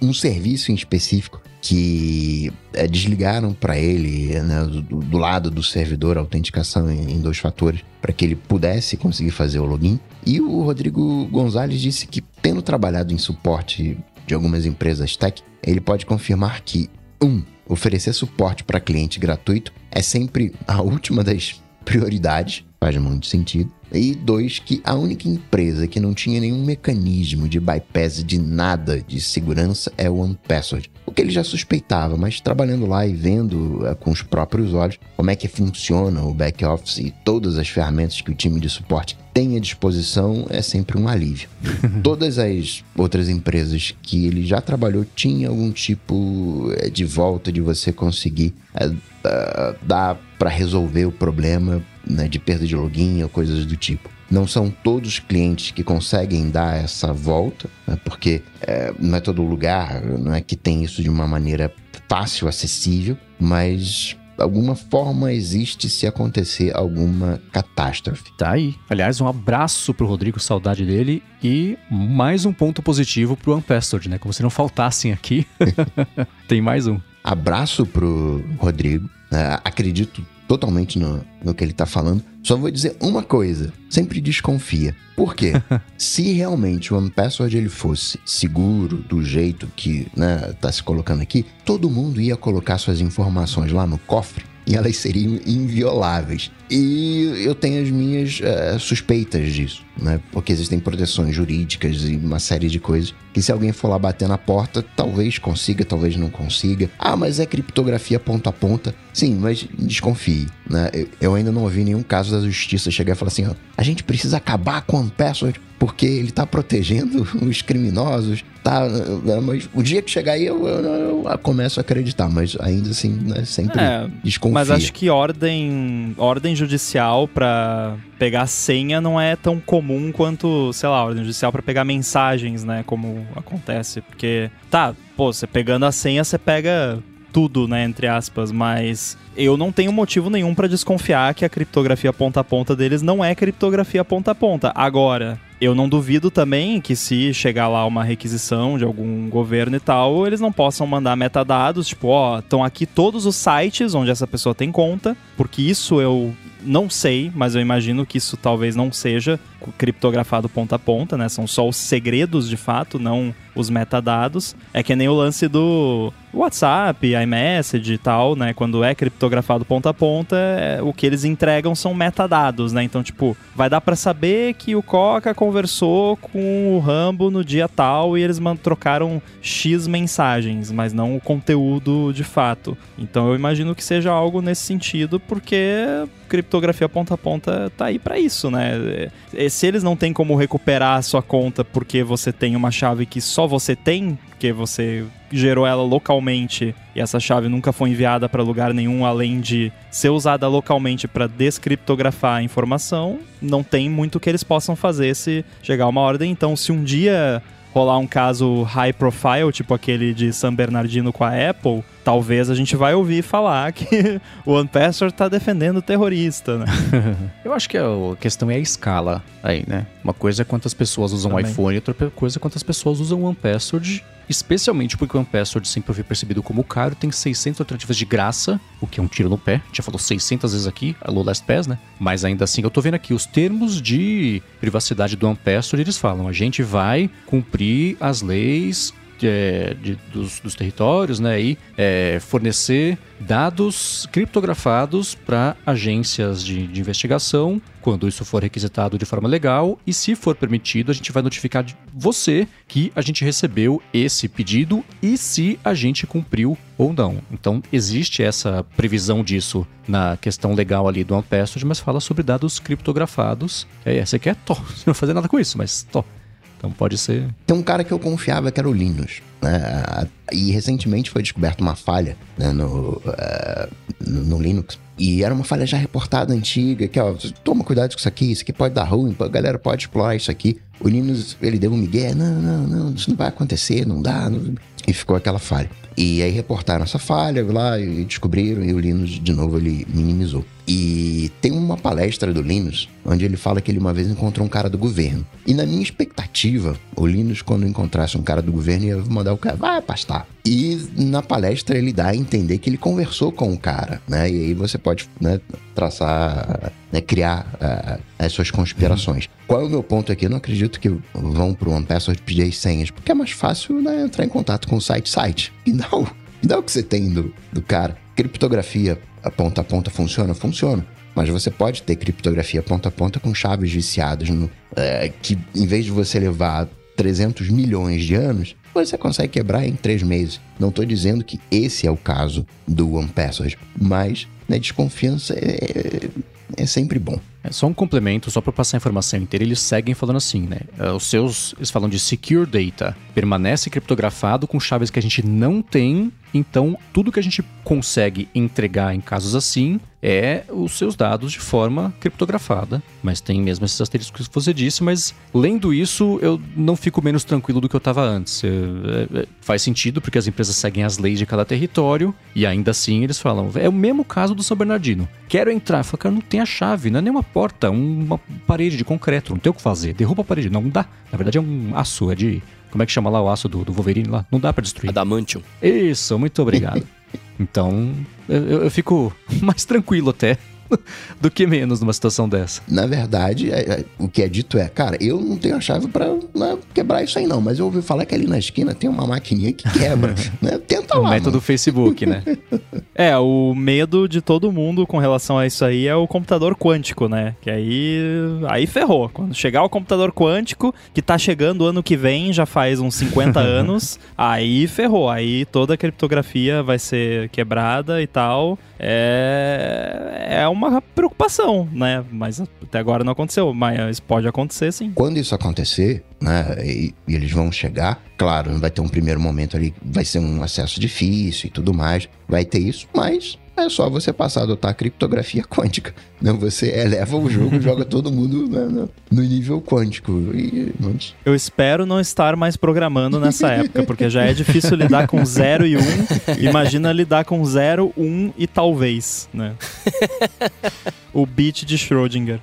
um serviço em específico que é, desligaram para ele, né, do, do, lado do servidor, a autenticação em, em dois fatores, para que ele pudesse conseguir fazer o login. E o Rodrigo Gonzalez disse que, tendo trabalhado em suporte de algumas empresas tech, ele pode confirmar que, um, oferecer suporte para cliente gratuito é sempre a última das prioridades, faz muito sentido. E dois, que a única empresa que não tinha nenhum mecanismo de bypass de nada de segurança é o OnePassword. O que ele já suspeitava, mas trabalhando lá e vendo é, com os próprios olhos como é que funciona o back-office e todas as ferramentas que o time de suporte tem à disposição é sempre um alívio. Todas as outras empresas que ele já trabalhou tinham algum tipo eh, de volta de você conseguir é, dar para resolver o problema né, de perda de login ou coisas do tipo. Não são todos os clientes que conseguem dar essa volta, né, porque é, não é todo lugar, não é que tem isso de uma maneira fácil, acessível, mas alguma forma existe se acontecer alguma catástrofe. Tá aí. Aliás, um abraço pro Rodrigo, saudade dele. E mais um ponto positivo pro Unpastored, né? Como se não faltassem aqui. Tem mais um. Abraço pro Rodrigo. Uh, acredito totalmente no, no que ele tá falando. Só vou dizer uma coisa: sempre desconfia. Por quê? Se realmente o OnePassword ele fosse seguro do jeito que né, tá se colocando aqui, todo mundo ia colocar suas informações lá no cofre e elas seriam invioláveis. E eu tenho as minhas uh, suspeitas disso, né? Porque existem proteções jurídicas e uma série de coisas que se alguém for lá bater na porta, talvez consiga, talvez não consiga. Ah, mas é criptografia ponto a ponta. Sim, mas desconfie, né? Eu ainda não ouvi nenhum caso da justiça chegar e falar assim, ó, a gente precisa acabar com o password porque ele tá protegendo os criminosos, tá? Mas o dia que chegar aí eu, eu, eu começo a acreditar, mas ainda assim, né, sempre é, desconfio. Mas acho que ordem, ordem judicial para pegar senha não é tão comum quanto, sei lá, ordem judicial para pegar mensagens, né, como acontece, porque tá, pô, você pegando a senha, você pega tudo, né, entre aspas, mas eu não tenho motivo nenhum para desconfiar que a criptografia ponta a ponta deles não é criptografia ponta a ponta. Agora, eu não duvido também que se chegar lá uma requisição de algum governo e tal, eles não possam mandar metadados, tipo, ó, estão aqui todos os sites onde essa pessoa tem conta, porque isso eu não sei, mas eu imagino que isso talvez não seja criptografado ponta a ponta, né? São só os segredos de fato, não os metadados. É que nem o lance do WhatsApp, iMessage e tal, né? Quando é criptografado ponta a ponta, é, o que eles entregam são metadados, né? Então, tipo, vai dar para saber que o Coca conversou com o Rambo no dia tal e eles trocaram X mensagens, mas não o conteúdo de fato. Então, eu imagino que seja algo nesse sentido, porque criptografia ponta a ponta tá aí para isso, né? Se eles não têm como recuperar a sua conta porque você tem uma chave que só você tem, porque você gerou ela localmente e essa chave nunca foi enviada para lugar nenhum além de ser usada localmente para descriptografar a informação, não tem muito que eles possam fazer se chegar uma ordem. Então, se um dia rolar um caso high profile, tipo aquele de San Bernardino com a Apple, talvez a gente vai ouvir falar que o OnePassword está defendendo o terrorista, né? Eu acho que a questão é a escala aí, né? Uma coisa é quantas pessoas usam o iPhone, outra coisa é quantas pessoas usam o OnePassword especialmente porque o OnePassword sempre foi percebido como caro, tem 600 alternativas de graça, o que é um tiro no pé. Já falou 600 vezes aqui, a low last pass, né? Mas ainda assim, eu tô vendo aqui os termos de privacidade do OnePassword, eles falam, a gente vai cumprir as leis é, de, dos, dos, territórios, né, e é, fornecer dados criptografados para agências de, de, investigação, quando isso for requisitado de forma legal, e se for permitido, a gente vai notificar você que a gente recebeu esse pedido e se a gente cumpriu ou não. Então, existe essa previsão disso na questão legal ali do OnePassword, mas fala sobre dados criptografados. É, você quer, você não vai fazer nada com isso, mas to. Então pode ser. Tem um cara que eu confiava que era o Linus. Né? E recentemente foi descoberta uma falha né, no, uh, no Linux. E era uma falha já reportada antiga, que ó, toma cuidado com isso aqui, isso aqui pode dar ruim, a galera pode explorar isso aqui. O Linus, ele deu um migué, não, não, não, isso não vai acontecer, não dá. Não... E ficou aquela falha. E aí reportaram essa falha lá e descobriram, e o Linus, de novo, ele minimizou. E tem uma palestra do Linus, onde ele fala que ele uma vez encontrou um cara do governo. E na minha expectativa, o Linus, quando encontrasse um cara do governo, ia mandar o cara, vai pastar. E na palestra ele dá a entender que ele conversou com o cara, né? E aí você pode né, traçar, né, criar uh, as suas conspirações. Qual é o meu ponto aqui? Eu não acredito que vão para o OnePassword pedir as senhas, porque é mais fácil né, entrar em contato com o site-site. E não, e dá o que você tem do, do cara. Criptografia a ponta a ponta funciona? Funciona. Mas você pode ter criptografia ponta a ponta com chaves viciadas, no, é, que em vez de você levar 300 milhões de anos, você consegue quebrar em três meses. Não estou dizendo que esse é o caso do One Password, mas né, desconfiança é, é sempre bom. É só um complemento, só para passar a informação inteira, eles seguem falando assim, né? É, os seus, eles falam de secure data, permanece criptografado com chaves que a gente não tem então, tudo que a gente consegue entregar em casos assim é os seus dados de forma criptografada. Mas tem mesmo esses asteriscos que você disse, mas lendo isso, eu não fico menos tranquilo do que eu estava antes. É, é, faz sentido, porque as empresas seguem as leis de cada território, e ainda assim eles falam. É o mesmo caso do São Bernardino. Quero entrar. Falo, cara, não tem a chave, não é nem uma porta, uma parede de concreto, não tem o que fazer. Derruba a parede. Não dá. Na verdade é um aço, é de como é que chama lá o aço do, do Wolverine lá? Não dá para destruir. Adamantium. Isso, muito obrigado. então, eu, eu fico mais tranquilo até do que menos numa situação dessa. Na verdade, é, é, o que é dito é, cara, eu não tenho a chave para né, quebrar isso aí não, mas eu ouvi falar que ali na esquina tem uma maquininha que quebra, né? Tenta o lá. O método mano. Facebook, né? é, o medo de todo mundo com relação a isso aí é o computador quântico, né? Que aí aí ferrou. Quando chegar o computador quântico, que tá chegando ano que vem, já faz uns 50 anos, aí ferrou. Aí toda a criptografia vai ser quebrada e tal. É é uma uma preocupação, né? Mas até agora não aconteceu, mas pode acontecer sim. Quando isso acontecer, né, e, e eles vão chegar, claro, vai ter um primeiro momento ali, vai ser um acesso difícil e tudo mais, vai ter isso, mas é só você passar a adotar a criptografia quântica. Não, você eleva o jogo joga todo mundo né, no nível quântico. E, mas... Eu espero não estar mais programando nessa época, porque já é difícil lidar com 0 e 1. Um, imagina lidar com 0, 1 um e talvez, né? o bit de Schrödinger.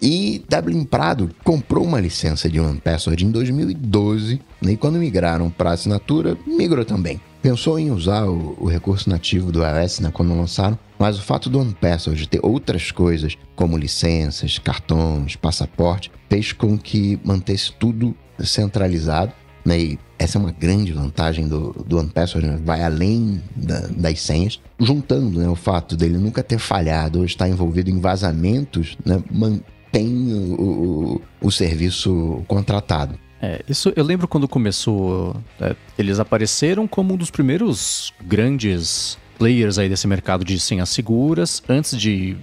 e Dublin Prado comprou uma licença de OnePassword em 2012, né, e quando migraram para assinatura, migrou também pensou em usar o, o recurso nativo do iOS né, quando lançaram, mas o fato do OnePassword ter outras coisas, como licenças, cartões, passaporte, fez com que mantesse tudo centralizado. Né, e essa é uma grande vantagem do, do OnePassword, né, vai além da, das senhas, juntando né, o fato dele nunca ter falhado ou estar envolvido em vazamentos, né, mantém o, o, o serviço contratado. É, isso eu lembro quando começou. É, eles apareceram como um dos primeiros grandes players aí desse mercado de senhas seguras, antes de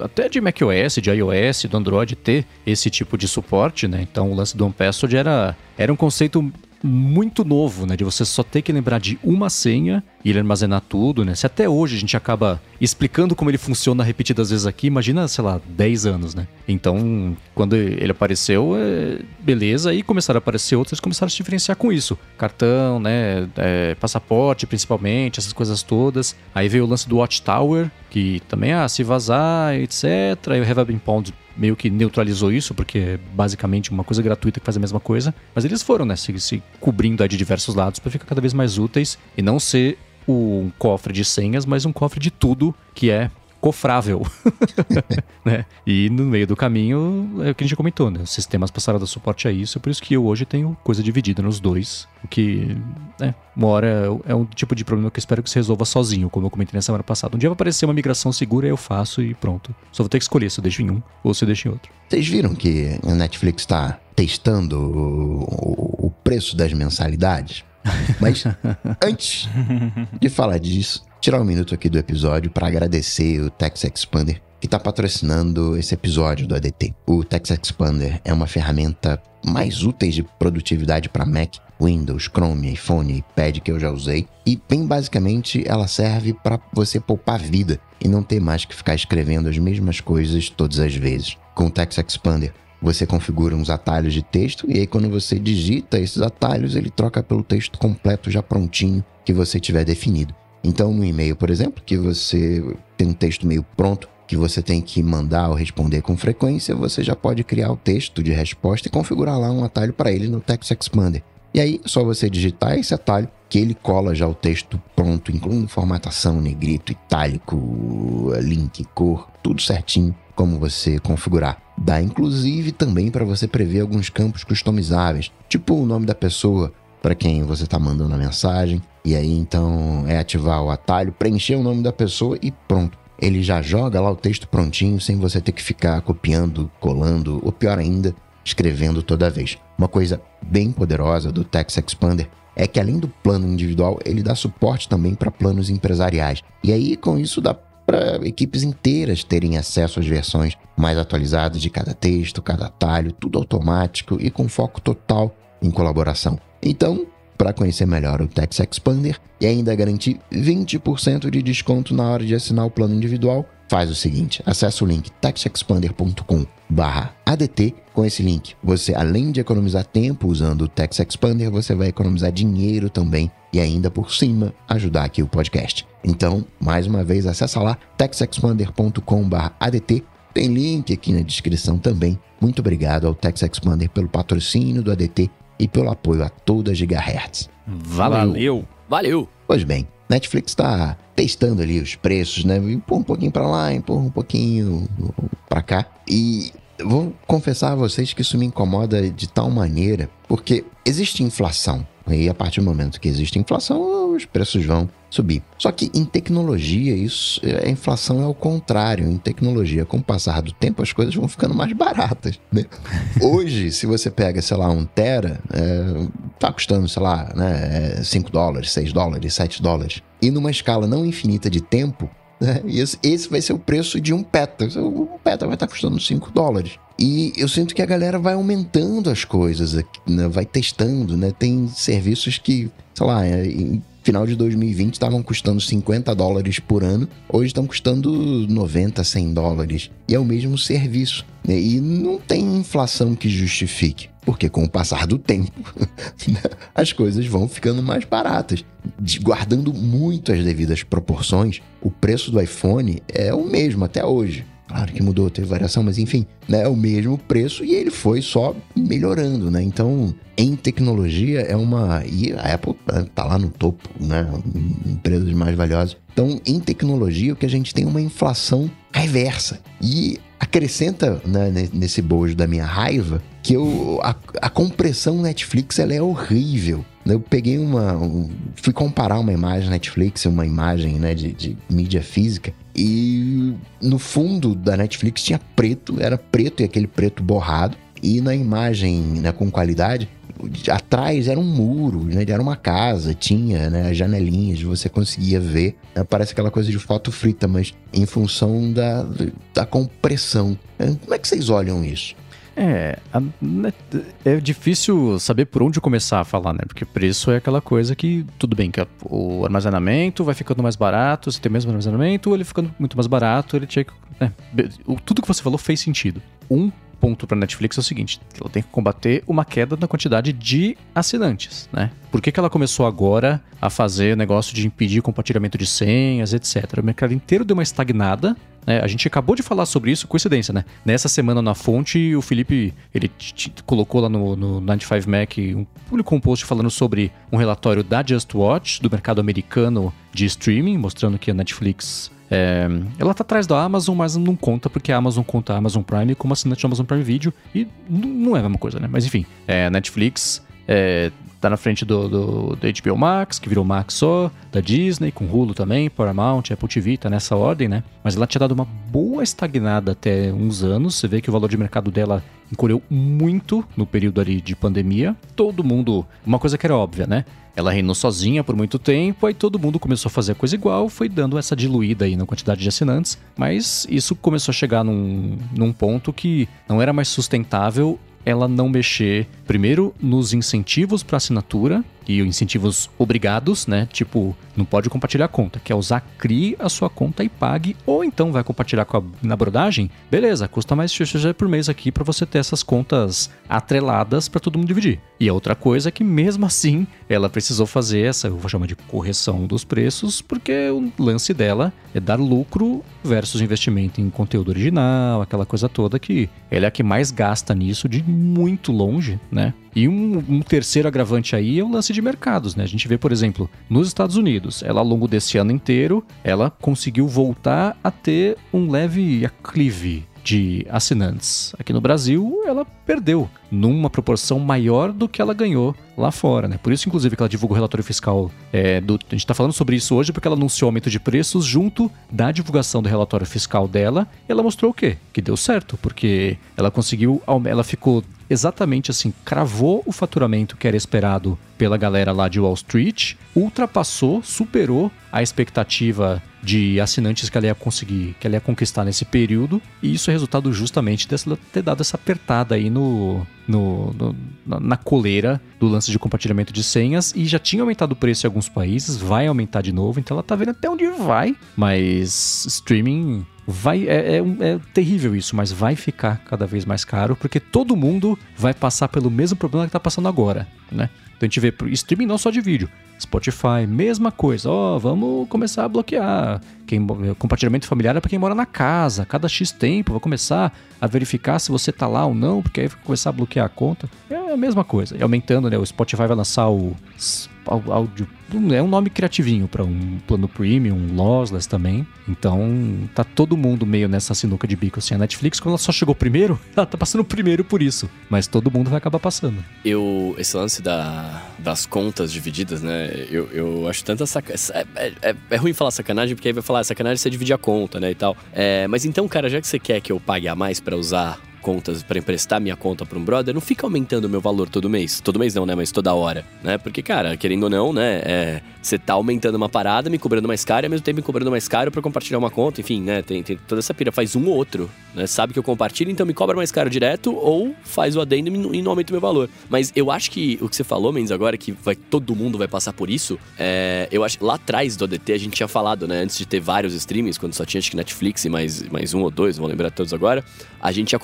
até de macOS, de iOS, do Android ter esse tipo de suporte, né? Então o lance do OnePassword era, era um conceito muito novo, né? De você só ter que lembrar de uma senha e ele armazenar tudo, né? Se até hoje a gente acaba explicando como ele funciona repetidas vezes aqui, imagina, sei lá, 10 anos, né? Então, quando ele apareceu, é... beleza, aí começaram a aparecer outros, começaram a se diferenciar com isso. Cartão, né? É... passaporte, principalmente, essas coisas todas. Aí veio o lance do Watchtower, que também, ah, se vazar, etc. Aí o Have Pound meio que neutralizou isso, porque é basicamente uma coisa gratuita que faz a mesma coisa. Mas eles foram, né, se, se cobrindo de diversos lados para ficar cada vez mais úteis e não ser um cofre de senhas, mas um cofre de tudo que é cofrável. né? E no meio do caminho, é o que a gente comentou, né? Os sistemas passaram a dar suporte a isso, por isso que eu hoje tenho coisa dividida nos dois. O que, né, uma hora é um tipo de problema que eu espero que se resolva sozinho, como eu comentei na semana passada. Um dia vai aparecer uma migração segura, eu faço e pronto. Só vou ter que escolher se eu deixo em um ou se eu deixo em outro. Vocês viram que a Netflix está testando o, o preço das mensalidades? Mas antes de falar disso, tirar um minuto aqui do episódio para agradecer o Tex Expander que está patrocinando esse episódio do ADT. O Tex Expander é uma ferramenta mais úteis de produtividade para Mac, Windows, Chrome, iPhone, iPad que eu já usei e bem basicamente ela serve para você poupar vida e não ter mais que ficar escrevendo as mesmas coisas todas as vezes. Com o Text Expander você configura uns atalhos de texto e aí quando você digita esses atalhos, ele troca pelo texto completo já prontinho que você tiver definido. Então, no e-mail, por exemplo, que você tem um texto meio pronto que você tem que mandar ou responder com frequência, você já pode criar o texto de resposta e configurar lá um atalho para ele no Text Expander. E aí é só você digitar esse atalho que ele cola já o texto pronto, incluindo formatação, negrito, itálico, link, cor, tudo certinho como você configurar. Dá inclusive também para você prever alguns campos customizáveis, tipo o nome da pessoa para quem você está mandando a mensagem, e aí então é ativar o atalho, preencher o nome da pessoa e pronto. Ele já joga lá o texto prontinho sem você ter que ficar copiando, colando, ou pior ainda, escrevendo toda vez. Uma coisa bem poderosa do Text Expander é que além do plano individual, ele dá suporte também para planos empresariais. E aí com isso dá para equipes inteiras terem acesso às versões mais atualizadas de cada texto, cada atalho, tudo automático e com foco total em colaboração. Então, para conhecer melhor o Text Expander e ainda garantir 20% de desconto na hora de assinar o plano individual, faz o seguinte: acesse o link textexpander.com/adt. Com esse link, você além de economizar tempo usando o Text Expander, você vai economizar dinheiro também e ainda por cima ajudar aqui o podcast. Então, mais uma vez, acessa lá textexpander.com/adt. Tem link aqui na descrição também. Muito obrigado ao Text Expander pelo patrocínio do ADT e pelo apoio a toda a Gigahertz. Valeu. Valeu. Valeu! Pois bem, Netflix está testando ali os preços, né? Empurra um pouquinho para lá, empurra um pouquinho para cá. E vou confessar a vocês que isso me incomoda de tal maneira, porque existe inflação. E a partir do momento que existe inflação, os preços vão subir. Só que em tecnologia, isso, a inflação é o contrário. Em tecnologia, com o passar do tempo, as coisas vão ficando mais baratas. Né? Hoje, se você pega, sei lá, um Tera, é, tá custando, sei lá, né, 5 dólares, 6 dólares, 7 dólares. E numa escala não infinita de tempo, né, esse, vai ser o preço de um peta. O peta vai estar custando 5 dólares. E eu sinto que a galera vai aumentando as coisas, né? vai testando, né? Tem serviços que, sei lá, em final de 2020 estavam custando 50 dólares por ano, hoje estão custando 90, 100 dólares. E é o mesmo serviço. Né? E não tem inflação que justifique. Porque com o passar do tempo, as coisas vão ficando mais baratas. Guardando muito as devidas proporções, o preço do iPhone é o mesmo até hoje. Claro que mudou, teve variação, mas enfim, né, é o mesmo preço e ele foi só melhorando, né? Então, em tecnologia é uma e a Apple tá lá no topo, né? Empresas mais valiosas. Então, em tecnologia, o que a gente tem é uma inflação reversa. E acrescenta né, nesse bojo da minha raiva que eu, a, a compressão Netflix ela é horrível. Eu peguei uma. Um, fui comparar uma imagem Netflix, uma imagem né, de, de mídia física, e no fundo da Netflix tinha preto, era preto e aquele preto borrado. E na imagem né, com qualidade, atrás era um muro, né, era uma casa, tinha né, janelinhas, você conseguia ver. Né, parece aquela coisa de foto frita, mas em função da, da compressão. Como é que vocês olham isso? É, né, é difícil saber por onde começar a falar, né? Porque preço é aquela coisa que, tudo bem, que o armazenamento vai ficando mais barato, você tem o mesmo armazenamento, ele ficando muito mais barato, ele tinha que. Né? Tudo que você falou fez sentido. Um ponto para Netflix é o seguinte: ela tem que combater uma queda na quantidade de assinantes, né? Por que, que ela começou agora a fazer negócio de impedir compartilhamento de senhas, etc? O mercado inteiro deu uma estagnada. Né? A gente acabou de falar sobre isso, coincidência, né? Nessa semana na fonte, o Felipe ele colocou lá no, no 95Mac um publicou um post falando sobre um relatório da Just Watch do mercado americano de streaming, mostrando que a Netflix É, ela tá atrás da Amazon, mas não conta porque a Amazon conta a Amazon Prime como assinante da Amazon Prime Video e não é a mesma coisa, né? Mas enfim, é, Netflix é, tá na frente do, do, do, HBO Max, que virou Max só, da Disney, com Hulu também, Paramount, Apple TV, tá nessa ordem, né? Mas ela tinha dado uma boa estagnada até uns anos. Você vê que o valor de mercado dela encolheu muito no período ali de pandemia. Todo mundo. Uma coisa que era óbvia, né? Ela reinou sozinha por muito tempo, aí todo mundo começou a fazer a coisa igual, foi dando essa diluída aí na quantidade de assinantes, mas isso começou a chegar num, num ponto que não era mais sustentável ela não mexer, primeiro, nos incentivos para assinatura, e incentivos obrigados, né? Tipo, não pode compartilhar a conta. Quer usar, crie a sua conta e pague. Ou então vai compartilhar com a, na brodagem. Beleza, custa mais XXG por mês aqui para você ter essas contas atreladas para todo mundo dividir. E a outra coisa é que mesmo assim ela precisou fazer essa, eu vou chamar de correção dos preços, porque o lance dela é dar lucro versus investimento em conteúdo original, aquela coisa toda que ela é a que mais gasta nisso de muito longe, né? E um, um, terceiro agravante aí é o lance de mercados, né? A gente vê, por exemplo, nos Estados Unidos, ela ao longo desse ano inteiro, ela conseguiu voltar a ter um leve aclive de assinantes. Aqui no Brasil, ela perdeu numa proporção maior do que ela ganhou lá fora, né? Por isso, inclusive, que ela divulga o relatório fiscal é, do. A gente está falando sobre isso hoje porque ela anunciou aumento de preços junto da divulgação do relatório fiscal dela. Ela mostrou o quê? Que deu certo, porque ela conseguiu. Ela ficou exatamente assim, cravou o faturamento que era esperado pela galera lá de Wall Street, ultrapassou, superou a expectativa de assinantes que ela ia conseguir, que ela ia conquistar nesse período, e isso é resultado justamente dessa ter dado essa apertada aí no, no, no na, coleira do lance de compartilhamento de senhas. E já tinha aumentado o preço em alguns países, vai aumentar de novo, então ela tá vendo até onde vai, mas streaming vai é, é, é, terrível isso, mas vai ficar cada vez mais caro porque todo mundo vai passar pelo mesmo problema que está passando agora, né? Então a gente vê streaming não só de vídeo, Spotify, mesma coisa. Ó, oh, vamos começar a bloquear. Quem, compartilhamento familiar é para quem mora na casa. Cada X tempo, vou começar a verificar se você tá lá ou não, porque aí vai começar a bloquear a conta. É a mesma coisa. E aumentando, né? O Spotify vai lançar o áudio. É um nome criativinho para um plano premium, lossless também. Então tá todo mundo meio nessa sinuca de bico assim. A Netflix, quando ela só chegou primeiro, ela tá passando primeiro por isso. Mas todo mundo vai acabar passando. Eu. Esse lance da, das contas divididas, né? Eu, eu acho tanta sacanagem. É, é, é, é, ruim falar sacanagem, porque aí vai falar sacanagem você dividir a conta, né? E tal. É, mas então, cara, já que você quer que eu pague a mais para usar contas para emprestar minha conta para um brother, não fica aumentando o meu valor todo mês. Todo mês não, né? Mas toda hora, né? Porque, cara, querendo ou não, né? É, você tá aumentando uma parada, me cobrando mais caro e ao mesmo tempo me cobrando mais caro para compartilhar uma conta. Enfim, né? Tem, tem, toda essa pira. Faz um ou outro, né? Sabe que eu compartilho, então me cobra mais caro direto ou faz o adendo e não aumenta o meu valor. Mas eu acho que o que você falou, Mendes, agora, que vai, todo mundo vai passar por isso, é, eu acho lá atrás do ADT a gente tinha falado, né? Antes de ter vários streamings, quando só tinha acho que Netflix e mais, mais um ou dois, vou lembrar todos agora, a gente tinha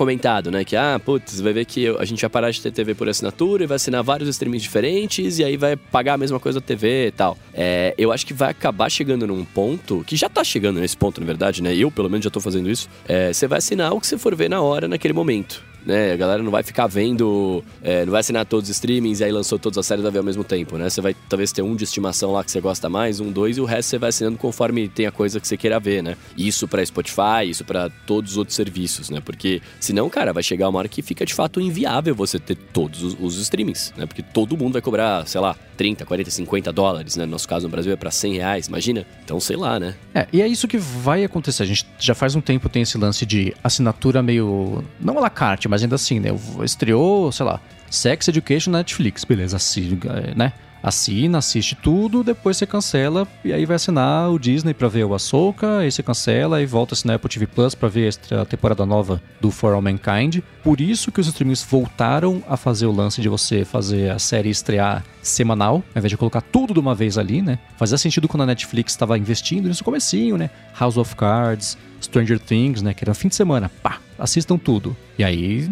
né? Que, ah, putz, vai ver que a gente vai parar de ter TV por assinatura e vai assinar vários streamings diferentes e aí vai pagar a mesma coisa da TV e tal. É, eu acho que vai acabar chegando num ponto, que já tá chegando nesse ponto, na verdade, né? Eu, pelo menos, já tô fazendo isso. É, você vai assinar o que você for ver na hora, naquele momento né? A galera não vai ficar vendo, é, não vai assinar todos os streamings e aí lançou todas as séries da ver ao mesmo tempo, né? Você vai talvez ter um de estimação lá que você gosta mais, um, dois, e o resto você vai assinando conforme tem a coisa que você queira ver, né? Isso para Spotify, isso para todos os outros serviços, né? Porque senão, cara, vai chegar uma hora que fica de fato inviável você ter todos os, os streamings, né? Porque todo mundo vai cobrar, sei lá, 30, 40, 50 dólares, né? No nosso caso no Brasil é para 100 reais, imagina? Então, sei lá, né? É, e é isso que vai acontecer. A gente já faz um tempo tem esse lance de assinatura meio. Não à la carte, mas ainda assim, né? Estreou, sei lá, Sex Education na Netflix, beleza, assim, né? assina, assiste tudo, depois você cancela e aí vai assinar o Disney para ver o Ahsoka, aí você cancela e volta a assinar Apple TV Plus para ver a temporada nova do For All Mankind. Por isso que os streamings voltaram a fazer o lance de você fazer a série estrear semanal, ao invés de colocar tudo de uma vez ali, né? Fazia sentido quando a Netflix estava investindo nisso comecinho, né? House of Cards, Stranger Things, né? Que era fim de semana, pá, assistam tudo. E aí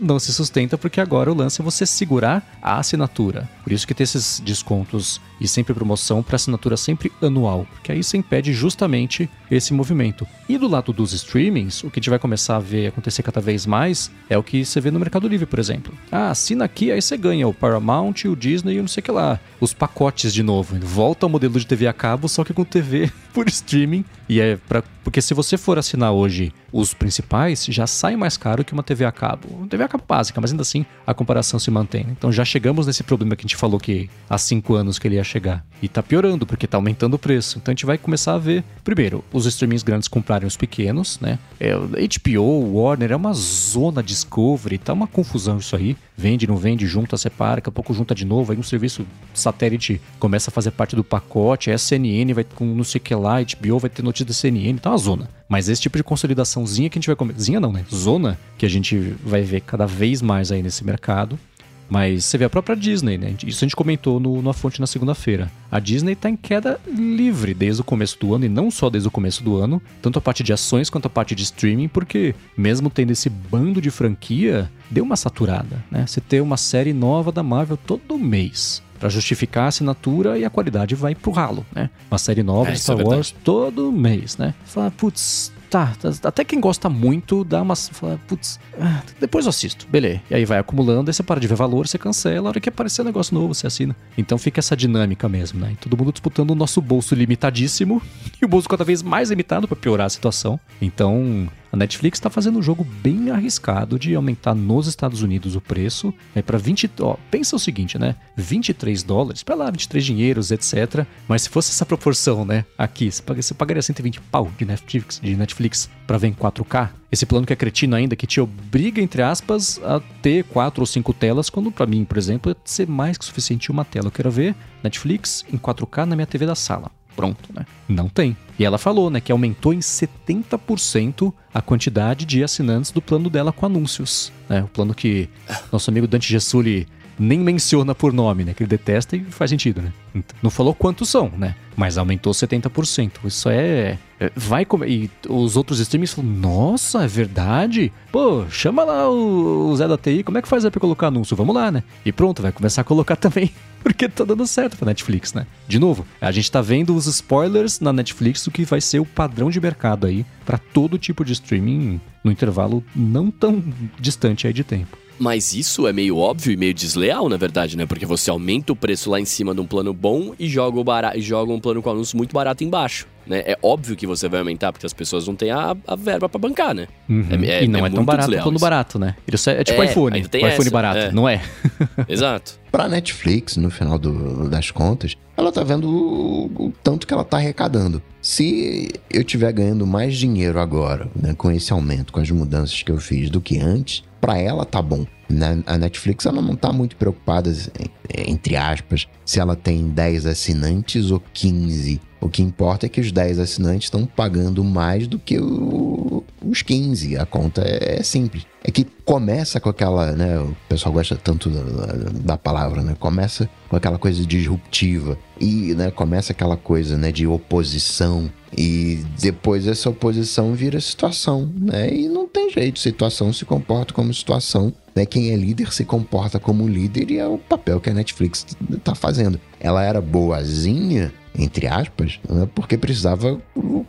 não se sustenta porque agora o lance é você segurar a assinatura. Por isso que tem esses descontos e sempre promoção para assinatura sempre anual, porque aí você impede justamente esse movimento. E do lado dos streamings, o que a gente vai começar a ver acontecer cada vez mais é o que você vê no Mercado Livre, por exemplo. Ah, assina aqui, aí você ganha o Paramount, o Disney e não sei o que lá. Os pacotes de novo. Volta ao modelo de TV a cabo, só que com TV por streaming E é pra, porque se você for assinar hoje os principais, já sai mais caro que uma TV a cabo. Uma TV a cabo básica, mas ainda assim a comparação se mantém. Então já chegamos nesse problema que a gente falou que há cinco anos que ele ia chegar. E tá piorando, porque tá aumentando o preço. Então a gente vai começar a ver, primeiro, os streamings grandes comprarem os pequenos, né? É, HBO, Warner, é uma zona Discovery, tá uma confusão isso aí. Vende, não vende, junta, separa, daqui a pouco junta de novo, aí um serviço satélite começa a fazer parte do pacote, a CNN vai com não sei o que lá, HBO vai ter notícia da CNN, tá uma zona. Mas esse tipo de consolidaçãozinha que a gente vai comer. Zinha não, né? Zona que a gente vai ver cada vez mais aí nesse mercado. Mas você vê a própria Disney, né? Isso a gente comentou no, na fonte na segunda-feira. A Disney está em queda livre desde o começo do ano, e não só desde o começo do ano, tanto a parte de ações quanto a parte de streaming, porque mesmo tendo esse bando de franquia, deu uma saturada, né? Você ter uma série nova da Marvel todo mês para justificar a assinatura e a qualidade vai pro ralo, né? Uma série nova É, de isso é Star Wars todo mês, né? Fala, putz, tá, tá, até quem gosta muito dá uma. Fala, putz, ah, depois eu assisto, beleza. E aí vai acumulando, aí você para de ver valor, você cancela, a hora que aparecer um negócio novo, você assina. Então fica essa dinâmica mesmo, né? E todo mundo disputando o nosso bolso limitadíssimo e o bolso cada vez mais limitado para piorar a situação. Então. A Netflix está fazendo um jogo bem arriscado de aumentar nos Estados Unidos o preço é para 20, ó, pensa o seguinte, né? 23 dólares, para lá 23 dinheiros, etc. Mas se fosse essa proporção, né? Aqui, você pagaria 120 pau de Netflix, de Netflix para ver em 4K. Esse plano que é cretino ainda, que te obriga, entre aspas, a ter quatro ou cinco telas, quando para mim, por exemplo, é ser mais que suficiente uma tela. Eu quero ver Netflix em 4K na minha TV da sala. Pronto, né? Não tem. E ela falou, né, que aumentou em 70% a quantidade de assinantes do plano dela com anúncios. Né? O plano que nosso amigo Dante Gessuli nem menciona por nome, né? Que ele detesta e faz sentido, né? Então, Não falou quantos são, né? Mas aumentou 70%. Isso é. é, vai comer. E os outros streamings falam: Nossa, é verdade? Pô, chama lá o, o Zé da TI, como é que faz aí pra colocar anúncio? Vamos lá, né? E pronto, vai começar a colocar também. Porque tá dando certo pra Netflix, né? De novo, a gente tá vendo os spoilers na Netflix do que vai ser o padrão de mercado aí pra todo tipo de streaming no intervalo não tão distante aí de tempo. Mas isso é meio óbvio e meio desleal, na verdade, né? Porque você aumenta o preço lá em cima de um plano bom e joga, o bara... e joga um plano com anúncio muito barato embaixo. Né? É óbvio que você vai aumentar, porque as pessoas não têm a, a verba pra bancar, né? É- é- e não é é, tão barato quanto barato, né? Isso é, é tipo É, iPhone. O iPhone essa, barato, é. não é? Exato. Pra Netflix, no final do- das contas, ela tá vendo o, o tanto que ela tá arrecadando. Se eu tiver ganhando mais dinheiro agora, né, com esse aumento, com as mudanças que eu fiz do que antes, pra ela tá bom. Né? A Netflix ela não tá muito preocupada, entre aspas, se ela tem 10 assinantes ou 15. O que importa é que os 10 assinantes estão pagando mais do que o- os 15. A conta é, é simples. É que começa com aquela, né? O pessoal gosta tanto da, da palavra, né? Começa com aquela coisa disruptiva. E, né, começa aquela coisa, né, de oposição. E depois essa oposição vira situação, né? E não tem jeito, situação se comporta como situação. Né? Quem é líder se comporta como líder e é o papel que a Netflix tá fazendo. Ela era boazinha, entre aspas, né? porque precisava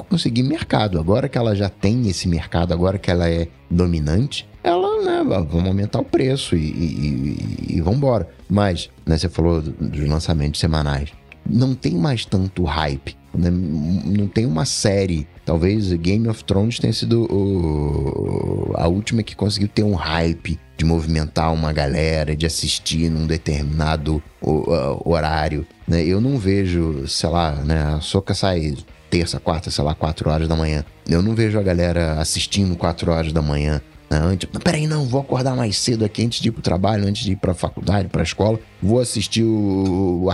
conseguir mercado. Agora que ela já tem esse mercado, agora que ela é dominante, ela, né, vamos aumentar o preço e, e, e, e vambora. Mas, né, você falou dos lançamentos semanais. Não tem mais tanto hype. Né? Não tem uma série. Talvez Game of Thrones tenha sido o- a última que conseguiu ter um hype de movimentar uma galera, de assistir num determinado uh, horário. né? Eu não vejo, sei lá, né? A Soca sai terça, quarta, sei lá, quatro horas da manhã. Eu não vejo a galera assistindo quatro horas da manhã. Antes, não, peraí, não, vou acordar mais cedo aqui antes de ir pro trabalho, antes de ir pra faculdade, pra escola. Vou assistir o, o.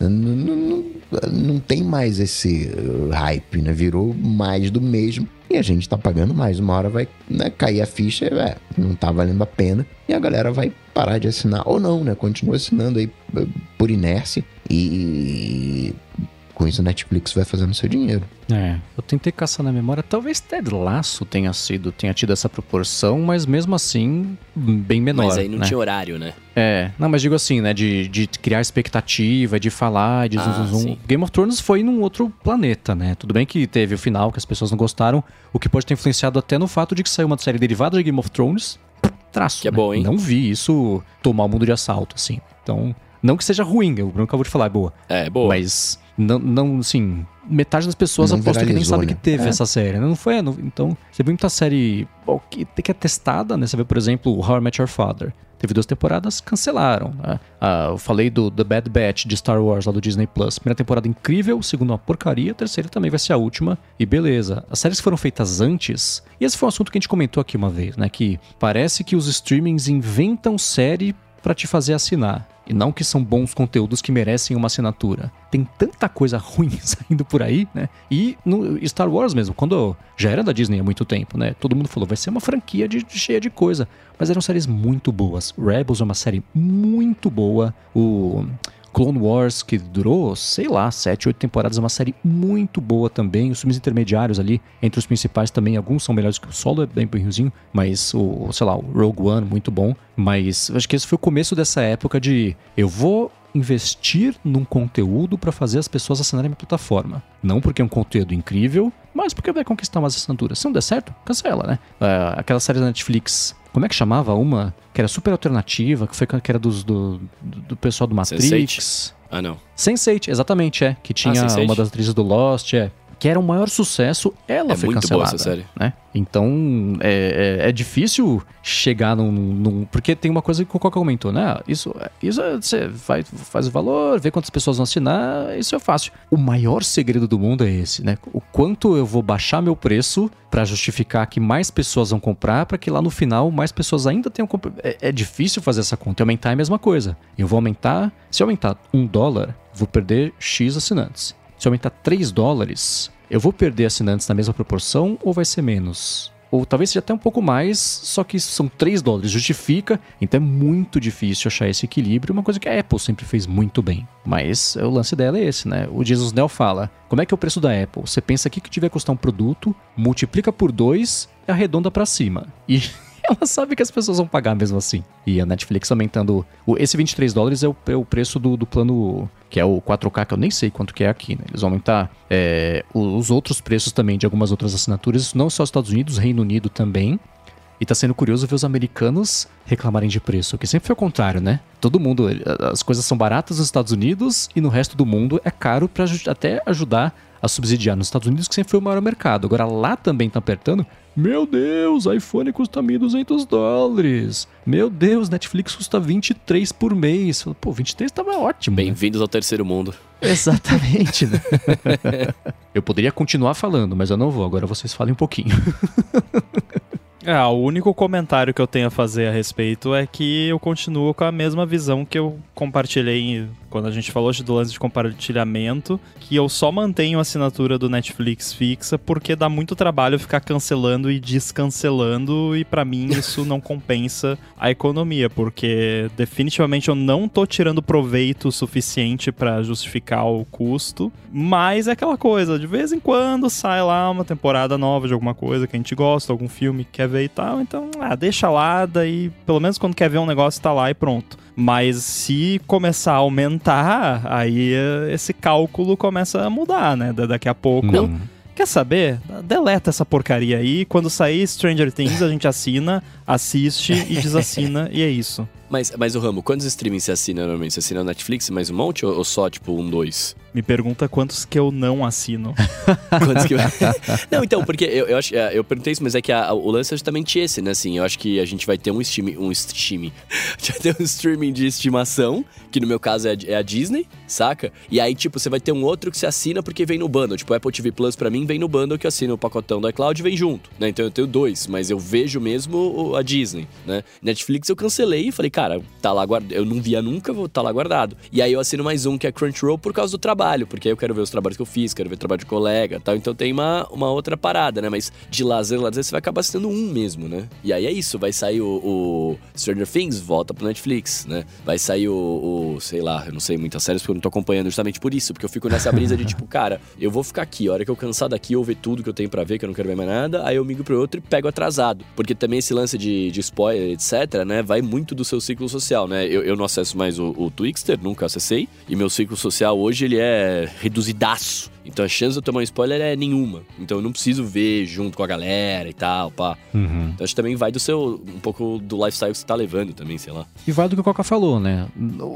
Não, não, não, não tem mais esse uh, hype, né? Virou mais do mesmo. E a gente tá pagando mais. Uma hora vai né, cair a ficha, é, não tá valendo a pena. E a galera vai parar de assinar. Ou não, né? Continua assinando aí uh, por inércia. E com isso a Netflix vai fazendo seu dinheiro. É, eu tentei caçar na memória. Talvez Ted Laço tenha sido, tenha tido essa proporção, mas mesmo assim, bem menor. Mas aí não né? tinha horário, né? É, não, mas digo assim, né? De, de criar expectativa, de falar, de Ah, zum, zum. Game of Thrones foi num outro planeta, né? Tudo bem que teve o final que as pessoas não gostaram, o que pode ter influenciado até no fato de que saiu uma série derivada de Game of Thrones. Traço. Que é né? bom, hein? Não vi isso tomar o mundo de assalto, assim. Então. Não que seja ruim, eu não acabou de falar, é boa. É, boa. Mas não, não assim, metade das pessoas Não aposto que nem sabe né? que teve É. essa série. né? Não foi, não- então, você vê muita série bom, que, que é testada, né? Você vê, por exemplo, How I Met Your Father. Teve duas temporadas, cancelaram. né? Ah, eu falei do The Bad Batch de Star Wars lá do Disney Plus. Primeira temporada incrível, segunda uma porcaria, a terceira também vai ser a última. E beleza. As séries que foram feitas antes. E esse foi um assunto que a gente comentou aqui uma vez, né? Que parece que os streamings inventam série pra te fazer assinar. E não que são bons conteúdos que merecem uma assinatura. Tem tanta coisa ruim saindo por aí, né? E no Star Wars mesmo, quando já era da Disney há muito tempo, né? Todo mundo falou, vai ser uma franquia de, cheia de coisa. Mas eram séries muito boas. Rebels é uma série muito boa. O Clone Wars, que durou, sei lá, 7, 8 temporadas, é uma série muito boa também. Os filmes intermediários ali, entre os principais também, alguns são melhores que o Solo, é bem ruimzinho, mas o, sei lá, o Rogue One, muito bom. Mas acho que esse foi o começo dessa época de eu vou investir num conteúdo para fazer as pessoas assinarem minha plataforma. Não porque é um conteúdo incrível, mas porque vai conquistar umas assinaturas. Se não der certo, cancela, né? Ah, aquela série da Netflix, como é que chamava uma? Que era super alternativa, que, foi, que era dos, do, do, pessoal do Matrix. Ah, não. Sense8, exatamente, é. Que tinha Sense8? uma das atrizes do Lost, é. Que era o maior sucesso, ela É foi muito boa cancelada. essa série. Né? Então, é, é, é difícil chegar num, num- Porque tem uma coisa que o Coca comentou, né? Isso, isso é- você faz, faz o valor, vê quantas pessoas vão assinar, isso é fácil. O maior segredo do mundo é esse, né? O quanto eu vou baixar meu preço pra justificar que mais pessoas vão comprar, pra que lá no final mais pessoas ainda tenham comprado. É, é difícil fazer essa conta. E aumentar é a mesma coisa. Eu vou aumentar. Se eu aumentar um dólar, vou perder X assinantes. Se aumentar 3 dólares, eu vou perder assinantes na mesma proporção ou vai ser menos? Ou talvez seja até um pouco mais, só que são 3 dólares, justifica, então é muito difícil achar esse equilíbrio, uma coisa que a Apple sempre fez muito bem. Mas o lance dela é esse, né? O Jesus Nel fala: como é que é o preço da Apple? Você pensa aqui que tiver custar um produto, multiplica por 2 e arredonda pra cima. E ela sabe que as pessoas vão pagar mesmo assim. E a Netflix aumentando. o- Esse 23 dólares é o, é o preço do, do plano, que é o 4K, que eu nem sei quanto que é aqui, né? Eles vão aumentar é, os outros preços também de algumas outras assinaturas, não só os Estados Unidos, Reino Unido também. E tá sendo curioso ver os americanos reclamarem de preço, que sempre foi o contrário, né? Todo mundo, as coisas são baratas nos Estados Unidos e no resto do mundo é caro para até ajudar a subsidiar nos Estados Unidos, que sempre foi o maior mercado. Agora lá também tá apertando. Meu Deus, iPhone custa 1.200 dólares. Meu Deus, Netflix custa 23 por mês. Pô, 23 tava ótimo. né? Bem-vindos ao terceiro mundo. Exatamente, né? eu poderia continuar falando, mas eu não vou. Agora vocês falem um pouquinho. É, o único comentário que eu tenho a fazer a respeito é que eu continuo com a mesma visão que eu compartilhei quando a gente falou do lance de compartilhamento, que eu só mantenho a assinatura do Netflix fixa porque dá muito trabalho ficar cancelando e descancelando e pra mim isso não compensa a economia, porque definitivamente eu não tô tirando proveito suficiente pra justificar o custo, mas é aquela coisa, de vez em quando sai lá uma temporada nova de alguma coisa que a gente gosta, algum filme que quer ver e tal, então, ah, deixa lá, daí pelo menos quando quer ver um negócio tá lá e pronto. Mas se começar a aumentar, aí esse cálculo começa a mudar, né? Da- Daqui a pouco. Não. Quer saber? Deleta essa porcaria aí. Quando sair Stranger Things, a gente assina, assiste e desassina, e é isso. Mas, mas o Ramo, quantos streamings você assina normalmente? Você assina o Netflix mais um monte ou, ou só, tipo, um, dois? Me pergunta quantos que eu não assino. Quantos que... não, então, porque eu, eu, acho, é, eu perguntei isso, mas é que a- o lance é justamente esse, né? Assim, eu acho que a gente vai ter um streaming, um streaming, a gente vai ter um streaming de estimação, que no meu caso é, a- é a Disney, saca? E aí, tipo, você vai ter um outro que você assina porque vem no bundle. Tipo, o Apple TV Plus pra mim vem no bundle que eu assino o pacotão do iCloud e vem junto, né? Então eu tenho dois, mas eu vejo mesmo a Disney, né? Netflix eu cancelei e falei, cara, tá lá guardado. Eu não via nunca, vou tá lá guardado. E aí eu assino mais um que é Crunchyroll por causa do trabalho, porque aí eu quero ver os trabalhos que eu fiz, quero ver trabalho de colega tal. Então tem uma, uma outra parada, né? Mas de lazer, lazer, você vai acabar assinando um mesmo, né? E aí é isso, vai sair o, o Stranger Things, volta pro Netflix, né? Vai sair o, o, sei lá, eu não sei muitas séries porque eu não tô acompanhando justamente por isso, porque eu fico nessa brisa de tipo, cara, eu vou ficar aqui, a hora que eu cansar daqui, eu ver tudo que eu tenho pra ver, que eu não quero ver mais nada, aí eu migro pro outro e pego atrasado. Porque também esse lance de, de spoiler, etc, né? Vai muito do seu ciclo social, né? Eu, eu não acesso mais o, o Twixter, nunca acessei, e meu ciclo social hoje, ele é reduzidaço. Então a chance de eu tomar um spoiler é nenhuma. Então eu não preciso ver junto com a galera e tal, pá. Uhum. Então acho que também vai do seu. um pouco do lifestyle que você tá levando também, sei lá. E vai do que o Coca falou, né?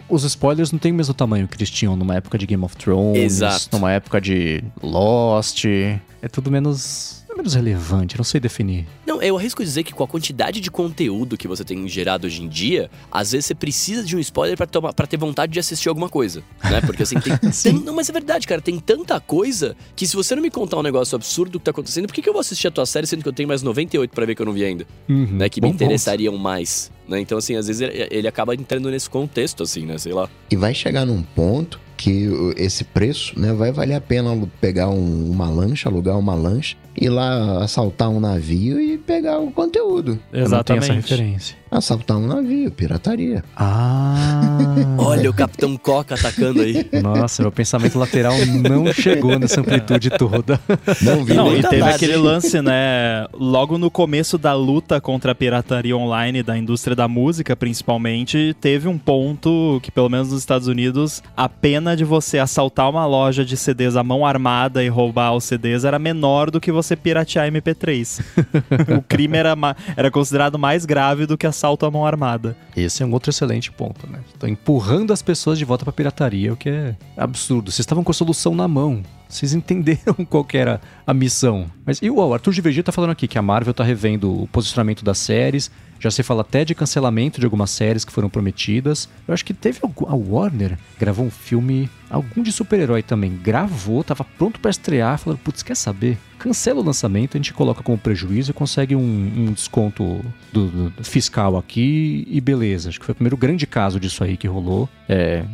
Os spoilers não têm o mesmo tamanho que eles tinham numa época de Game of Thrones, Exato. numa época de Lost. É tudo menos. Menos relevante, não sei definir. Não, eu arrisco dizer que com a quantidade de conteúdo que você tem gerado hoje em dia, às vezes você precisa de um spoiler pra ter vontade de assistir alguma coisa, né? Porque assim, tem... Tem- Não, mas é verdade, cara, tem tanta coisa que se você não me contar um negócio absurdo que tá acontecendo, por que, que eu vou assistir a tua série sendo que eu tenho mais 98 pra ver que eu não vi ainda? Uhum. Né? Que me Bom ponto. interessariam mais, né? Então, assim, às vezes ele, acaba entrando nesse contexto, assim, né? Sei lá. E vai chegar num ponto que esse preço, né, vai valer a pena pegar um- uma lancha, alugar uma lancha, ir lá assaltar um navio e pegar o conteúdo. Eu não tenho essa Exatamente. referência. Assaltar um navio, pirataria. Ah! Olha o Capitão Coca atacando aí. Nossa, meu pensamento lateral não chegou nessa amplitude toda. Não vi Não, e teve tarde. aquele lance, né? Logo no começo da luta contra a pirataria online da indústria da música, principalmente, teve um ponto que, pelo menos nos Estados Unidos, a pena de você assaltar uma loja de CDs à mão armada e roubar os CDs era menor do que você piratear MP3. o crime era, era considerado mais grave do que assalto à mão armada. Esse é um outro excelente ponto, né? Tô empurrando as pessoas de volta pra pirataria, o que é absurdo. Vocês estavam com a solução na mão. Vocês entenderam qual era a missão. Mas e o Arthur de Vegeta tá falando aqui que a Marvel tá revendo o posicionamento das séries. Já se fala até de cancelamento de algumas séries que foram prometidas. Eu acho que teve algum, a Warner gravou um filme, algum de super-herói também. Gravou, tava pronto pra estrear. Falando, putz, quer saber? Cancela o lançamento, a gente coloca como prejuízo e consegue um, um desconto do, do fiscal aqui e beleza. Acho que foi o primeiro grande caso disso aí que rolou é,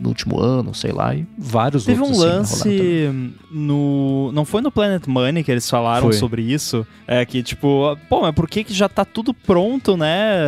no último ano, sei lá, e vários Teve um outros assim, rolaram também. lance no. Não foi no Planet Money que eles falaram Foi. sobre isso? É que, tipo, pô, mas por que, que já tá tudo pronto, né?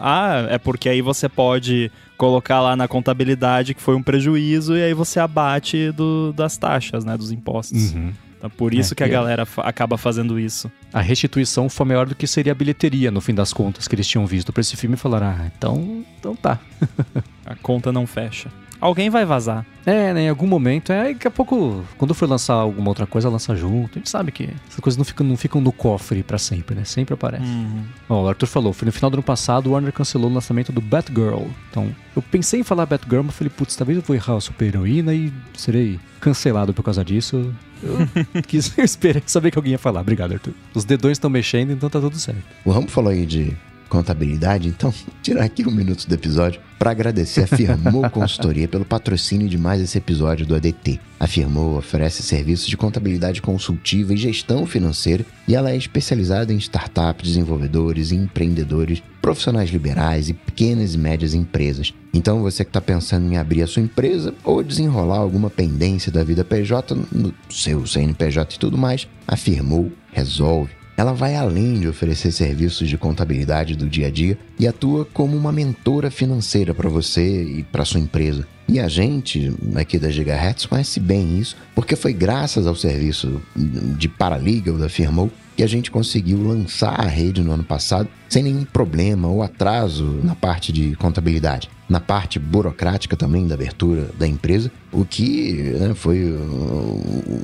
Ah, é porque aí você pode colocar lá na contabilidade que foi um prejuízo e aí você abate do- das taxas, né? Dos impostos. Uhum. Então, por isso É, que a é- galera acaba fazendo isso. A restituição foi maior do que seria a bilheteria, no fim das contas, que eles tinham visto pra esse filme e falaram: ah, então, então tá. A conta não fecha. Alguém vai vazar. É, né, em algum momento, é, daqui a pouco, quando for lançar alguma outra coisa, lança junto. A gente sabe que essas coisas não ficam, não ficam no cofre pra sempre, né? Sempre aparece. Ó, o Arthur falou, foi no final do ano passado, o Warner cancelou o lançamento do Batgirl. Então, eu pensei em falar Batgirl, mas falei, putz, talvez eu vou errar a super-heroína e serei cancelado por causa disso. Eu quis eu esperei saber que alguém ia falar. Obrigado, Arthur. Os dedões estão mexendo, então tá tudo certo. O Rambo falou aí de contabilidade, então tirar aqui um minuto do episódio para agradecer a Firmou Consultoria pelo patrocínio de mais esse episódio do ADT. A Firmou oferece serviços de contabilidade consultiva e gestão financeira e ela é especializada em startups, desenvolvedores, empreendedores, profissionais liberais e pequenas e médias empresas. Então você que está pensando em abrir a sua empresa ou desenrolar alguma pendência da vida PJ no seu CNPJ e tudo mais, a Firmou resolve. Ela vai além de oferecer serviços de contabilidade do dia a dia e atua como uma mentora financeira para você e para sua empresa. E a gente, aqui da Gigahertz, conhece bem isso, porque foi graças ao serviço de paralegal da Firmou que a gente conseguiu lançar a rede no ano passado sem nenhum problema ou atraso na parte de contabilidade. Na parte burocrática também da abertura da empresa, o que né, foi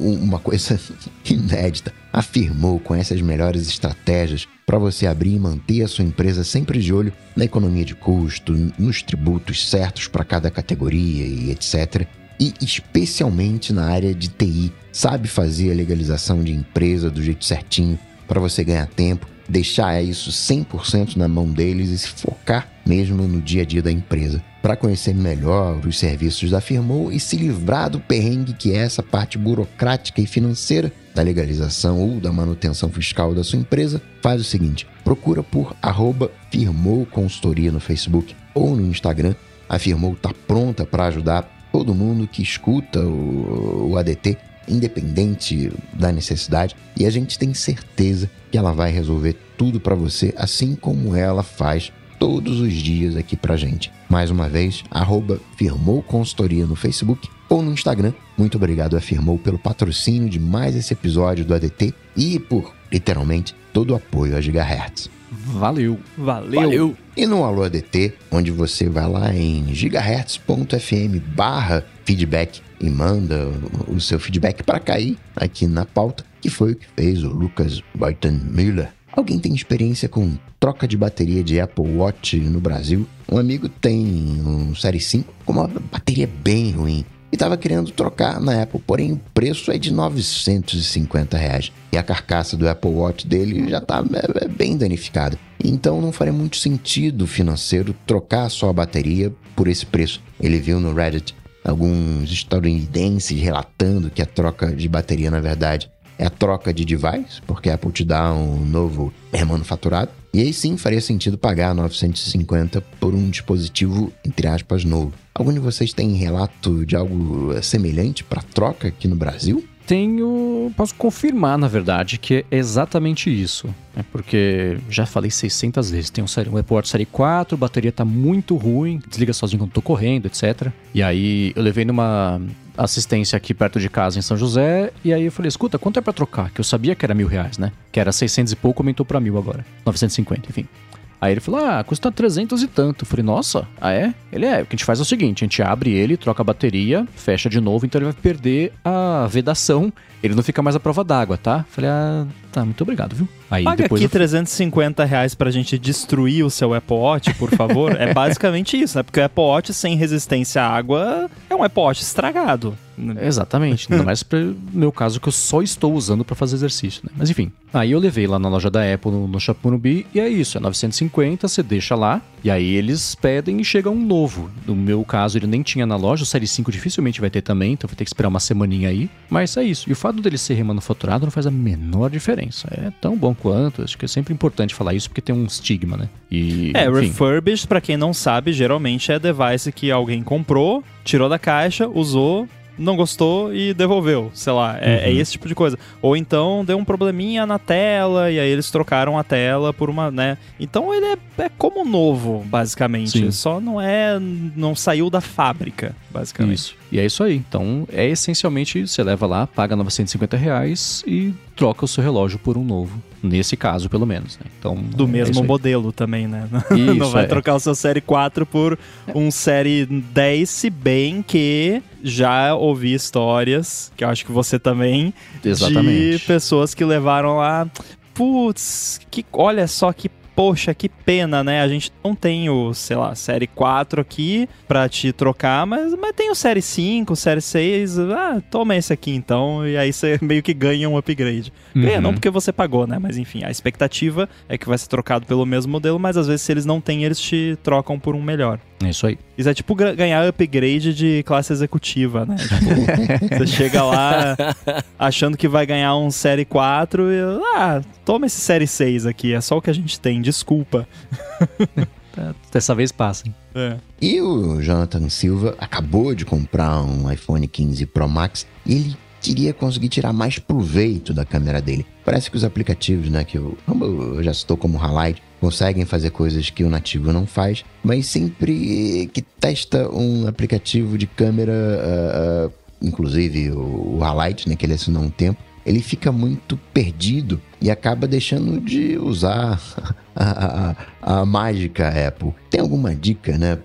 uma coisa inédita. Afirmou, conhece as melhores estratégias para você abrir e manter a sua empresa sempre de olho na economia de custo, nos tributos certos para cada categoria e etc e especialmente na área de TI. Sabe fazer a legalização de empresa do jeito certinho para você ganhar tempo, deixar isso 100% na mão deles e se focar mesmo no dia a dia da empresa. Para conhecer melhor os serviços da Firmou e se livrar do perrengue que é essa parte burocrática e financeira da legalização ou da manutenção fiscal da sua empresa, faz o seguinte: procura por arroba Firmou Consultoria no Facebook ou no Instagram. A Firmou está pronta para ajudar todo mundo que escuta o, o ADT, independente da necessidade, e a gente tem certeza que ela vai resolver tudo para você, assim como ela faz todos os dias aqui pra gente. Mais uma vez, arroba Firmou Consultoria no Facebook ou no Instagram. Muito obrigado a Firmou pelo patrocínio de mais esse episódio do ADT e por, literalmente, todo o apoio a Gigahertz. Valeu. Valeu! Valeu! E no Alô ADT, onde você vai lá em gigahertz.fm barra feedback e manda o, seu feedback para cair aqui na pauta, que foi o que fez o Lucas Boyton Müller. Alguém tem experiência com troca de bateria de Apple Watch no Brasil? Um amigo tem um Série 5 com uma bateria bem ruim e estava querendo trocar na Apple, porém o preço é de 950 reais. E a carcaça do Apple Watch dele já está é, é bem danificada. Então não faria muito sentido financeiro trocar só a bateria por esse preço. Ele viu no Reddit alguns estadunidenses relatando que a troca de bateria, na verdade, é a troca de device, porque a Apple te dá um novo remanufaturado. E aí sim faria sentido pagar 950 por um dispositivo, entre aspas, novo. Algum de vocês tem relato de algo semelhante para troca aqui no Brasil? tenho. Posso confirmar, na verdade, que é exatamente isso. É porque já falei 600 vezes. Tem um, série, um Apple Watch Série 4, a bateria tá muito ruim, desliga sozinho quando tô correndo, etc. E aí eu levei numa assistência aqui perto de casa em São José. E aí eu falei: escuta, quanto é para trocar? Que eu sabia que era mil reais, né? Que era 600 e pouco, aumentou para mil agora. 950, enfim. Aí ele falou: Ah, custa 300 e tanto. Eu falei: Nossa, ah é? Ele é. O que a gente faz é o seguinte: a gente abre ele, troca a bateria, fecha de novo, então ele vai perder a vedação. Ele não fica mais à prova d'água, tá? Eu falei: Ah, tá, muito obrigado, viu? Aí Paga depois aqui eu... 350 reais pra gente destruir o seu Apple Watch, por favor. é basicamente isso, né? Porque o Apple Watch sem resistência à água é um Apple Watch estragado. Exatamente. Ainda mais pro meu caso que eu só estou usando para fazer exercício, né? Mas enfim. Aí eu levei lá na loja da Apple no, no Chapurubi e é isso, é 950, você deixa lá e aí eles pedem e chega um novo. No meu caso ele nem tinha na loja, o Série 5 dificilmente vai ter também, então vai ter que esperar uma semaninha aí. Mas é isso. E o fato dele ser remanufaturado não faz a menor diferença. É tão bom quanto, acho que é sempre importante falar isso porque tem um estigma, né? E, é, enfim. refurbished, para quem não sabe, geralmente é device que alguém comprou, tirou da caixa, usou, não gostou e devolveu, sei lá, é, é uhum. é, esse tipo de coisa. Ou então deu um probleminha na tela e aí eles trocaram a tela por uma, né? Então ele é, é como novo, basicamente. Sim. Só não é, não saiu da fábrica, basicamente. Isso. E é isso aí. Então é essencialmente você leva lá, paga 950 reais e troca o seu relógio por um novo. Nesse caso, pelo menos. Né? Então, Do é mesmo modelo também, né? Isso, não vai é. trocar o seu Série 4 por um Série 10, se bem que já ouvi histórias, que eu acho que você também, Exatamente. de pessoas que levaram lá. Putz, que, olha só que poxa, que pena, né? A gente não tem o, sei lá, série 4 aqui pra te trocar, mas, mas tem o série 5, série 6. Ah, toma esse aqui então. E aí você meio que ganha um upgrade. Uhum. Ganha não porque você pagou, né? Mas enfim, a expectativa é que vai ser trocado pelo mesmo modelo, mas às vezes se eles não têm, eles te trocam por um melhor. É isso aí. Isso é tipo ganhar upgrade de classe executiva, né? Tipo, você chega lá achando que vai ganhar um Série 4 e. Ah, toma esse Série 6 aqui, é só o que a gente tem, desculpa. Dessa vez passa. É. E o Jonathan Silva acabou de comprar um iPhone 15 Pro Max e ele queria conseguir tirar mais proveito da câmera dele. Parece que os aplicativos, né, que eu, eu já citou como Highlight, conseguem fazer coisas que o nativo não faz, mas sempre que testa um aplicativo de câmera, uh, uh, inclusive o, o Highlight, né, que ele assinou um tempo, ele fica muito perdido e acaba deixando de usar a, a, a mágica Apple. Tem alguma dica, né,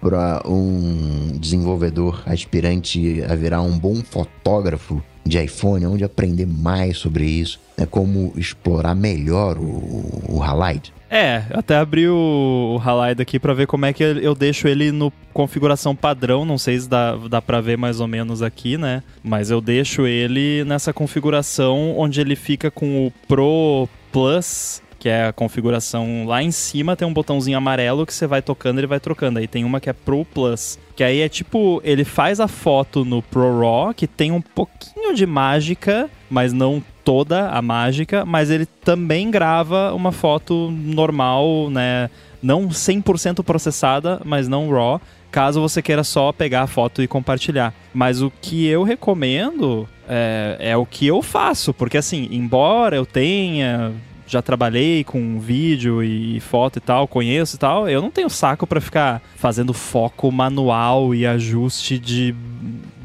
para um desenvolvedor aspirante a virar um bom fotógrafo de iPhone, onde aprender mais sobre isso, né, como explorar melhor o, o Halide? É, até abri o, o Halide aqui para ver como é que eu deixo ele no configuração padrão, não sei se dá, dá pra ver mais ou menos aqui, né? Mas eu deixo ele nessa configuração onde ele fica com o Pro Plus que é a configuração lá em cima, tem um botãozinho amarelo que você vai tocando, ele vai trocando. Aí tem uma que é Pro Plus, que aí é tipo, ele faz a foto no Pro Raw, que tem um pouquinho de mágica, mas não toda a mágica, mas ele também grava uma foto normal, né? Não 100% processada, mas não RAW, caso você queira só pegar a foto e compartilhar. Mas o que eu recomendo é, é o que eu faço, porque assim, embora eu tenha já trabalhei com vídeo e foto e tal, conheço e tal, eu não tenho saco para ficar fazendo foco manual e ajuste de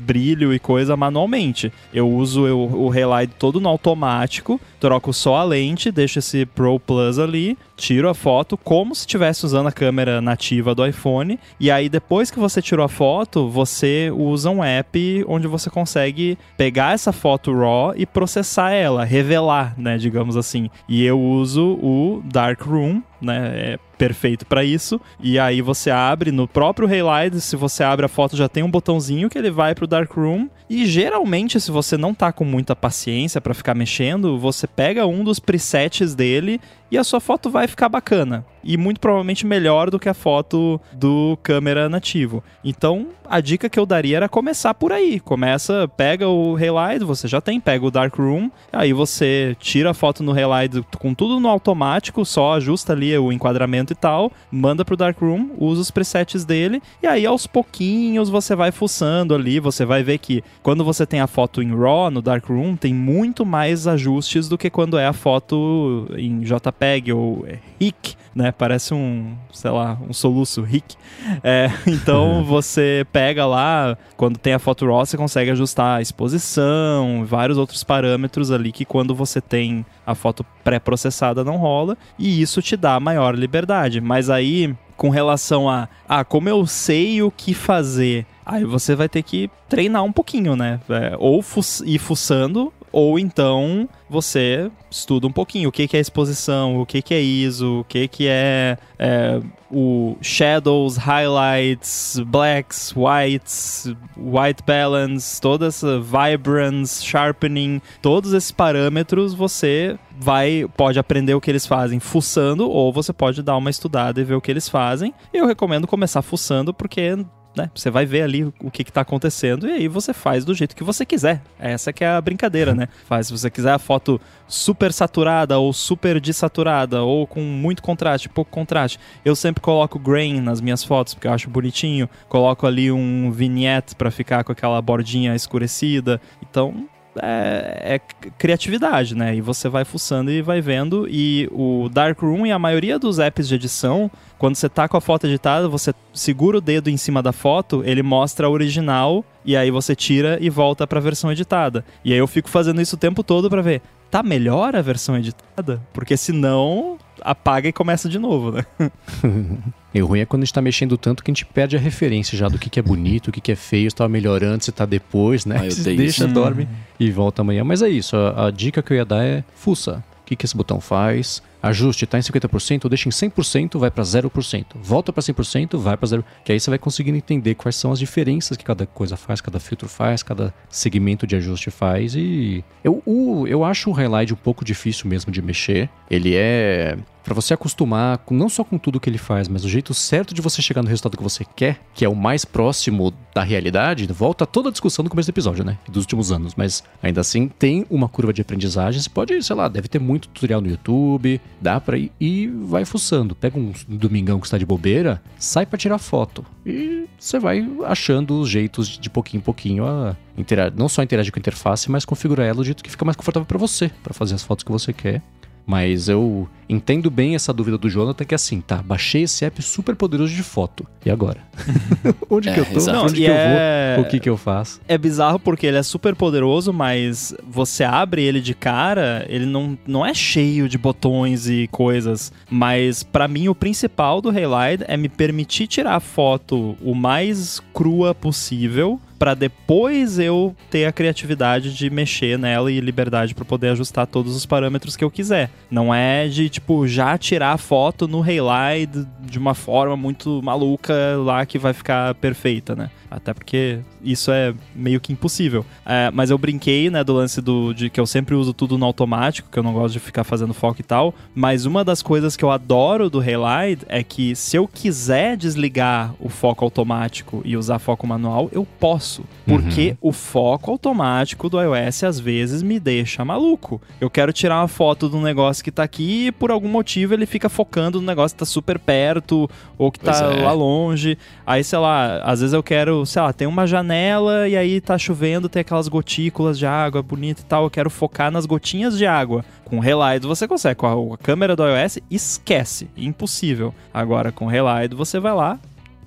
brilho e coisa manualmente. Eu uso eu, o Relight todo no automático, troco só a lente, deixo esse Pro Plus ali, tiro a foto como se estivesse usando a câmera nativa do iPhone. E aí, depois que você tirou a foto, você usa um app onde você consegue pegar essa foto RAW e processar ela, revelar, né, digamos assim. E eu uso o Darkroom, né, é perfeito para isso. E aí você abre no próprio Haylight, se você abre a foto já tem um botãozinho que ele vai pro Darkroom. E geralmente, se você não tá com muita paciência para ficar mexendo, você pega um dos presets dele e a sua foto vai ficar bacana. E muito provavelmente melhor do que a foto do câmera nativo. Então, a dica que eu daria era começar por aí. Começa, pega o Relight, você já tem, pega o Darkroom, aí você tira a foto no Relight com tudo no automático, só ajusta ali o enquadramento e tal, manda pro Darkroom, usa os presets dele, e aí aos pouquinhos você vai fuçando ali, você vai ver que quando você tem a foto em RAW no Darkroom, tem muito mais ajustes do que quando é a foto em JPEG ou RIC, né? Parece um, sei lá, um soluço RIC. É, então você pega lá, quando tem a foto RAW, você consegue ajustar a exposição, vários outros parâmetros ali que quando você tem a foto pré-processada não rola, e isso te dá maior liberdade. Mas aí, com relação a, ah, como eu sei o que fazer, aí você vai ter que treinar um pouquinho, né? É, ou fu ir fuçando, ou então você estuda um pouquinho o que, é exposição, o que, é ISO, o que, que é, é o shadows, highlights, blacks, whites, white balance, toda essa vibrance, sharpening, todos esses parâmetros você vai pode aprender o que eles fazem fuçando ou você pode dar uma estudada e ver o que eles fazem. Eu recomendo começar fuçando porque né? Você vai ver ali o que está acontecendo e aí você faz do jeito que você quiser. Essa que é a brincadeira, né? Faz se você quiser a foto super saturada ou super desaturada ou com muito contraste, pouco contraste. Eu sempre coloco grain nas minhas fotos porque eu acho bonitinho. Coloco ali um vignette para ficar com aquela bordinha escurecida. Então, é, é, criatividade, né? E você vai fuçando e vai vendo. E o Darkroom e a maioria dos apps de edição, quando você tá com a foto editada, você segura o dedo em cima da foto, ele mostra a original e aí você tira e volta para a versão editada. E aí eu fico fazendo isso o tempo todo para ver, tá melhor a versão editada? Porque senão apaga e começa de novo, né? E o ruim é quando a gente tá mexendo tanto que a gente perde a referência já do que, que é bonito, o que, que é feio, se tá melhorando, se tá depois, né? Ah, deixa, isso. dorme e volta amanhã. Mas é isso, a, a dica que eu ia dar é fuça. O que, que esse botão faz? Ajuste, tá em 50%, deixa em 100%, vai para 0%. Volta para 100%, vai para 0%. Que aí você vai conseguindo entender quais são as diferenças que cada coisa faz, cada filtro faz, cada segmento de ajuste faz. E eu, o, eu acho o highlight um pouco difícil mesmo de mexer. Ele é para você acostumar com, não só com tudo que ele faz, mas o jeito certo de você chegar no resultado que você quer, que é o mais próximo da realidade, volta toda a discussão do começo do episódio, né? Dos últimos anos. Mas ainda assim tem uma curva de aprendizagem. Você pode, sei lá, deve ter muito tutorial no YouTube, dá pra ir e vai fuçando. Pega um domingão que está de bobeira, sai para tirar foto. E você vai achando os jeitos de pouquinho em pouquinho a interagir, não só interagir com a interface, mas configurar ela do jeito que fica mais confortável para você, para fazer as fotos que você quer. Mas eu entendo bem essa dúvida do Jonathan, que é assim, tá, baixei esse app super poderoso de foto. E agora? Onde É, que eu tô? exato. Não, Onde e que eu é- vou? O que que eu faço? É bizarro porque ele é super poderoso, mas você abre ele de cara, ele não, não é cheio de botões e coisas. Mas pra mim o principal do Haylight é me permitir tirar a foto o mais crua possível pra depois eu ter a criatividade de mexer nela e liberdade pra poder ajustar todos os parâmetros que eu quiser. Não é de tipo já tirar a foto no Haylight de uma forma muito maluca lá que vai ficar perfeita, né? Até porque isso é meio que impossível. É, mas eu brinquei, né, do lance do, de que eu sempre uso tudo no automático, que eu não gosto de ficar fazendo foco e tal. Mas uma das coisas que eu adoro do Haylight é que se eu quiser desligar o foco automático e usar foco manual, eu posso. Porque o foco automático do iOS às vezes me deixa maluco. Eu quero tirar uma foto de um negócio que tá aqui e por algum motivo ele fica focando no negócio que tá super perto ou que Pois tá é. lá longe. Aí, sei lá, às vezes eu quero, sei lá, tem uma janela e aí tá chovendo, tem aquelas gotículas de água bonita e tal. Eu quero focar nas gotinhas de água. Com Relight você consegue. Com a, a câmera do iOS, esquece. Impossível. Agora, com Relight você vai lá,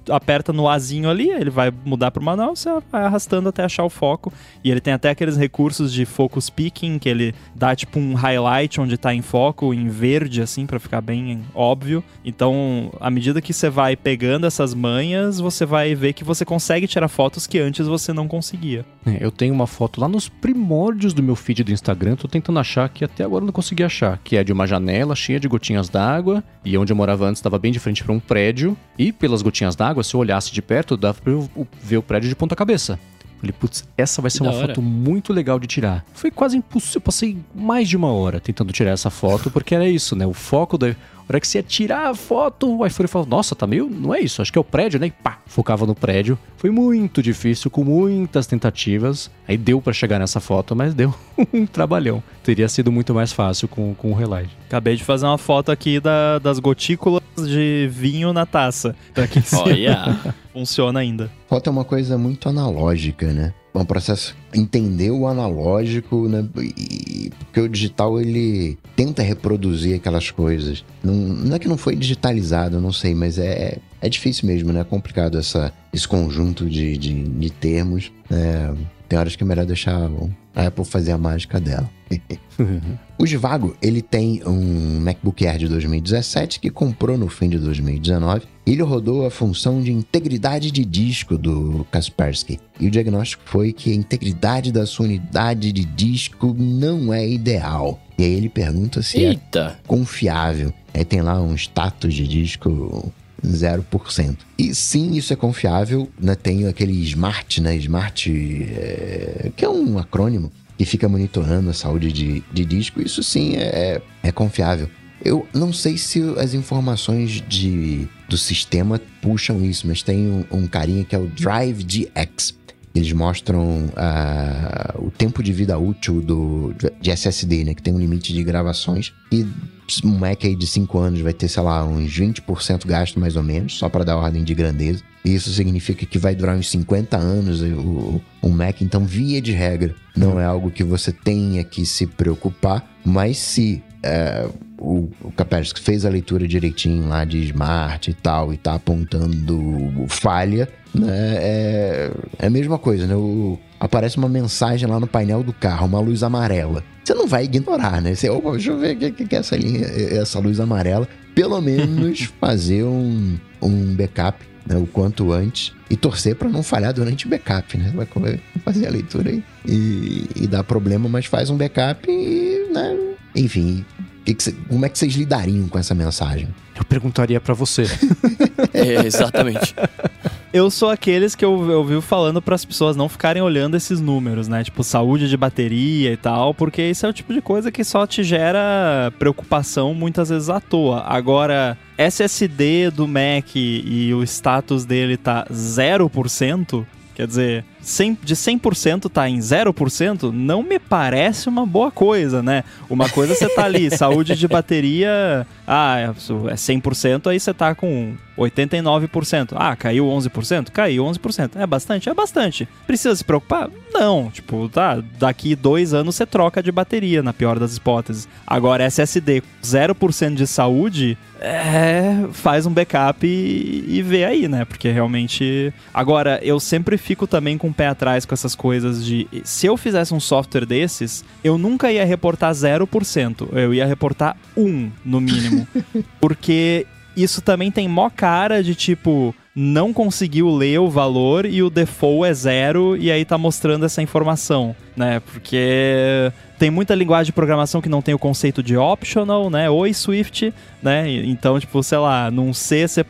aperta no Azinho ali, ele vai mudar pro manual, você vai arrastando até achar o foco. E ele tem até aqueles recursos de focus picking, que ele dá tipo um highlight onde tá em foco, em verde, assim, para ficar bem óbvio. Então, à medida que você vai pegando essas manhas, você vai ver que você consegue tirar fotos que antes você não conseguia. É, eu tenho uma foto lá nos primórdios do meu feed do Instagram, tô tentando achar que até agora não consegui achar, que é de uma janela cheia de gotinhas d'água e onde eu morava antes estava bem de frente para um prédio e pelas gotinhas d'água, se eu olhasse de perto, dava para eu ver o prédio de ponta cabeça. Falei, putz, essa vai ser uma hora. foto muito legal de tirar. Foi quase impossível. Eu passei mais de uma hora tentando tirar essa foto, porque era isso, né? O foco da. A hora que você ia tirar a foto, o iPhone falou, nossa, tá meio. Não é isso, acho que é o prédio, né? E pá, focava no prédio. Foi muito difícil, com muitas tentativas. Aí deu pra chegar nessa foto, mas deu um trabalhão. Teria sido muito mais fácil com, com o Relight. Acabei de fazer uma foto aqui da- das gotículas de vinho na taça. Então aqui em cima Olha. funciona ainda. Foto é uma coisa muito analógica, né? É um processo entender o analógico, né? E- porque o digital ele tenta reproduzir aquelas coisas. Não, não é que não foi digitalizado, não sei, mas é, é difícil mesmo, né? É complicado essa, esse conjunto de, de, de termos. né? Tem horas que é melhor deixar a Apple fazer a mágica dela. O Givago, ele tem um MacBook Air de 2017 que comprou no fim de 2019. Ele rodou a função de integridade de disco do Kaspersky. E o diagnóstico foi que a integridade da sua unidade de disco não é ideal. E aí ele pergunta se é Eita. confiável. Aí tem lá um status de disco 0%. E sim, isso é confiável. Né? Tem aquele Smart, né? Smart, é, que é um acrônimo que fica monitorando a saúde de, de disco. Isso sim é, é confiável. Eu não sei se as informações de, do sistema puxam isso, mas tem um, um carinha que é o Drive DX. Eles mostram ah, o tempo de vida útil do, de SSD, né? Que tem um limite de gravações. E um Mac aí de 5 anos vai ter, sei lá, uns 20% gasto mais ou menos, só para dar ordem de grandeza. E isso significa que vai durar uns 50 anos o, o Mac. Então, via de regra, não é algo que você tenha que se preocupar. Mas se é, o, o Kaspersky fez a leitura direitinho lá de Smart e tal, e tá apontando falha, né? É, é a mesma coisa, né? O, aparece uma mensagem lá no painel do carro, uma luz amarela. Você não vai ignorar, né? Você, opa, deixa eu ver o que, que, é essa linha, essa luz amarela. Pelo menos fazer um, um backup né, o quanto antes e torcer para não falhar durante o backup, né? Vai vai fazer a leitura aí e, e dá problema, mas faz um backup e, né? Enfim, que que cê- como é que vocês lidariam com essa mensagem? Eu perguntaria pra você. É, exatamente. Eu sou aqueles que eu, eu vivo falando para as pessoas não ficarem olhando esses números, né? Tipo, saúde de bateria e tal, porque isso é o tipo de coisa que só te gera preocupação muitas vezes à toa. Agora, SSD do Mac e o status dele tá 0%, quer dizer, 100, de 100% tá em 0%, não me parece uma boa coisa, né? Uma coisa você tá ali, saúde de bateria, ah, é 100%, aí você tá com 89%. Ah, caiu 11%? Caiu 11%. É bastante? É bastante. Precisa se preocupar? Não. Tipo, tá, daqui dois anos você troca de bateria, na pior das hipóteses. Agora, SSD 0% de saúde, é, faz um backup e, e vê aí, né? Porque realmente. Agora, eu sempre fico também com pé atrás com essas coisas de. Se eu fizesse um software desses, eu nunca ia reportar 0%. Eu ia reportar 1 no mínimo. Porque isso também tem mó cara de tipo. Não conseguiu ler o valor e o default é zero, e aí tá mostrando essa informação, né? Porque tem muita linguagem de programação que não tem o conceito de optional, né? Oi Swift, né? Então, tipo, sei lá, num C, C++,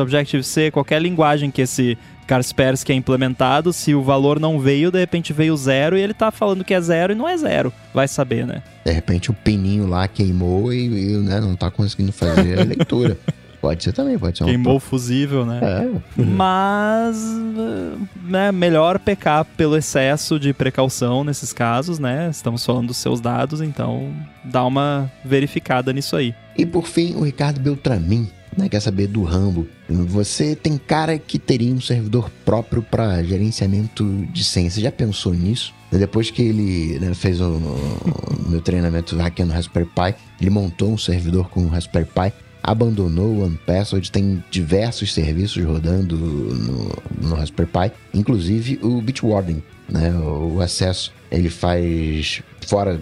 Objective-C, qualquer linguagem que esse Kaspersky é implementado, se o valor não veio, de repente veio zero e ele tá falando que é zero e não é zero. Vai saber, né? De repente o pininho lá queimou e, e, né, não tá conseguindo fazer a leitura. Pode ser também, pode ser Queimou o fusível, né? É, Mas, eh, né, melhor pecar pelo excesso de precaução nesses casos, né? Estamos falando dos seus dados, então dá uma verificada nisso aí. E por fim, o Ricardo Beltramin, né, quer saber do Rambo. Você tem cara que teria um servidor próprio para gerenciamento de senha. Você já pensou nisso? Depois que ele né, fez o, o meu treinamento hackeando Raspberry Pi, ele montou um servidor com o Raspberry Pi. Abandonou o OnePassword, tem diversos serviços rodando no, no Raspberry Pi, inclusive o Bitwarden, né? O acesso ele faz fora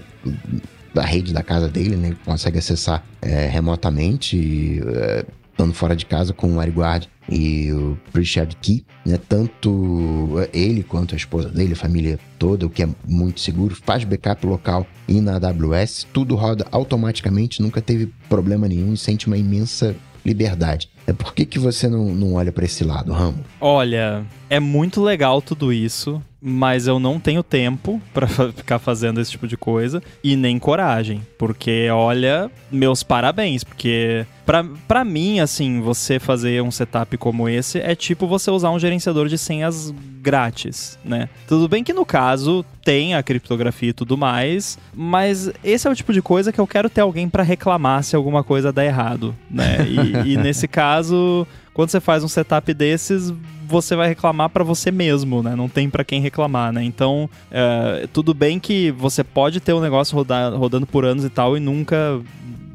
da rede da casa dele, né? Ele consegue acessar é, remotamente, é, estando fora de casa com o WireGuard e o Pre-Shared Key, né? Tanto ele quanto a esposa dele, a família toda, o que é muito seguro, faz backup local e na AWS, tudo roda automaticamente, nunca teve problema nenhum e sente uma imensa liberdade. É por que, que você não, não olha para esse lado, Ramo? Olha, é muito legal tudo isso, mas eu não tenho tempo para ficar fazendo esse tipo de coisa e nem coragem, porque olha, meus parabéns, porque pra, pra mim, assim, você fazer um setup como esse é tipo você usar um gerenciador de senhas grátis, né? Tudo bem que no caso tem a criptografia e tudo mais, mas esse é o tipo de coisa que eu quero ter alguém para reclamar se alguma coisa der errado, né? E, e nesse caso, quando você faz um setup desses, você vai reclamar para você mesmo, né? Não tem para quem reclamar, né? Então, é, tudo bem que você pode ter um negócio rodar, rodando por anos e tal e nunca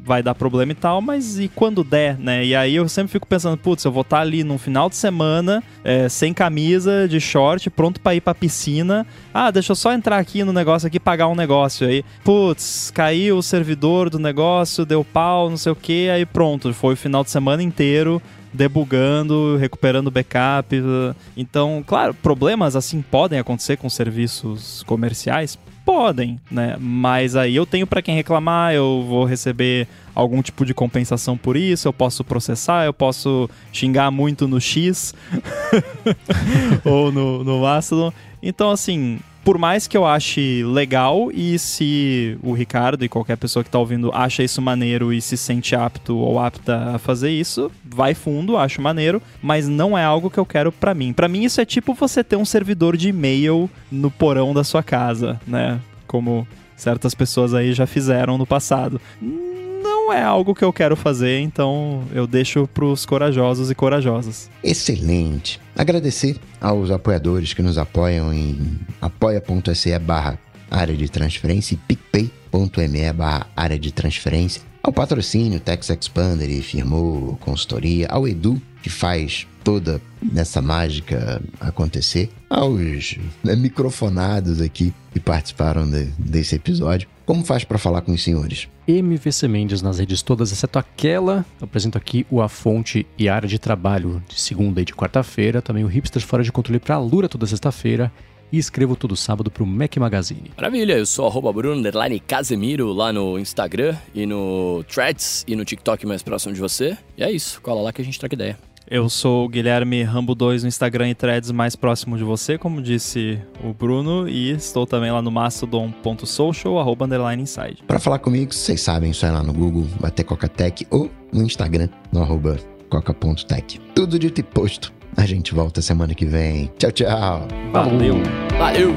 vai dar problema e tal, mas e quando der, né? E aí eu sempre fico pensando, putz, eu vou estar tá ali no final de semana, é, sem camisa, de short, pronto para ir pra piscina. Ah, deixa eu só entrar aqui no negócio aqui pagar um negócio aí. Putz, caiu o servidor do negócio, deu pau, não sei o que, aí pronto, foi o final de semana inteiro debugando, recuperando backup. Então, claro, problemas assim podem acontecer com serviços comerciais, podem, né? Mas aí eu tenho para quem reclamar, eu vou receber algum tipo de compensação por isso, eu posso processar, eu posso xingar muito no X ou no, no Mastodon. Então, assim, por mais que eu ache legal e se o Ricardo e qualquer pessoa que tá ouvindo acha isso maneiro e se sente apto ou apta a fazer isso, vai fundo, acho maneiro, mas não é algo que eu quero para mim. Para mim isso é tipo você ter um servidor de e-mail no porão da sua casa, né? Como certas pessoas aí já fizeram no passado não é algo que eu quero fazer, então eu deixo pros corajosos e corajosas. Excelente. Agradecer aos apoiadores que nos apoiam em apoia.se barra área de transferência e picpay.me barra área de transferência. Ao patrocínio Tex Expander e Firmou Consultoria, ao Edu, que faz toda essa mágica acontecer, aos né, microfonados aqui que participaram de, desse episódio. Como faz para falar com os senhores? MVC Mendes nas redes todas, exceto aquela. Eu apresento aqui o A Fonte e a área de trabalho de segunda e de quarta-feira. Também o Hipsters Fora de Controle para a Lura toda sexta-feira. E escrevo todo sábado para o Mac Magazine. Maravilha, eu sou arroba Bruno Casemiro lá no Instagram e no Threads e no TikTok mais próximo de você. E é isso, cola lá que a gente troca ideia. Eu sou o Guilherme Rambo2 no Instagram e threads mais próximo de você, como disse o Bruno, e estou também lá no mastodon.social, arroba underline inside. Para falar comigo, vocês sabem, só ir lá no Google, bater Coca-Tech ou no Instagram, no arroba coca.tech. Tudo dito e posto. A gente volta semana que vem. Tchau, tchau. Valeu. Valeu.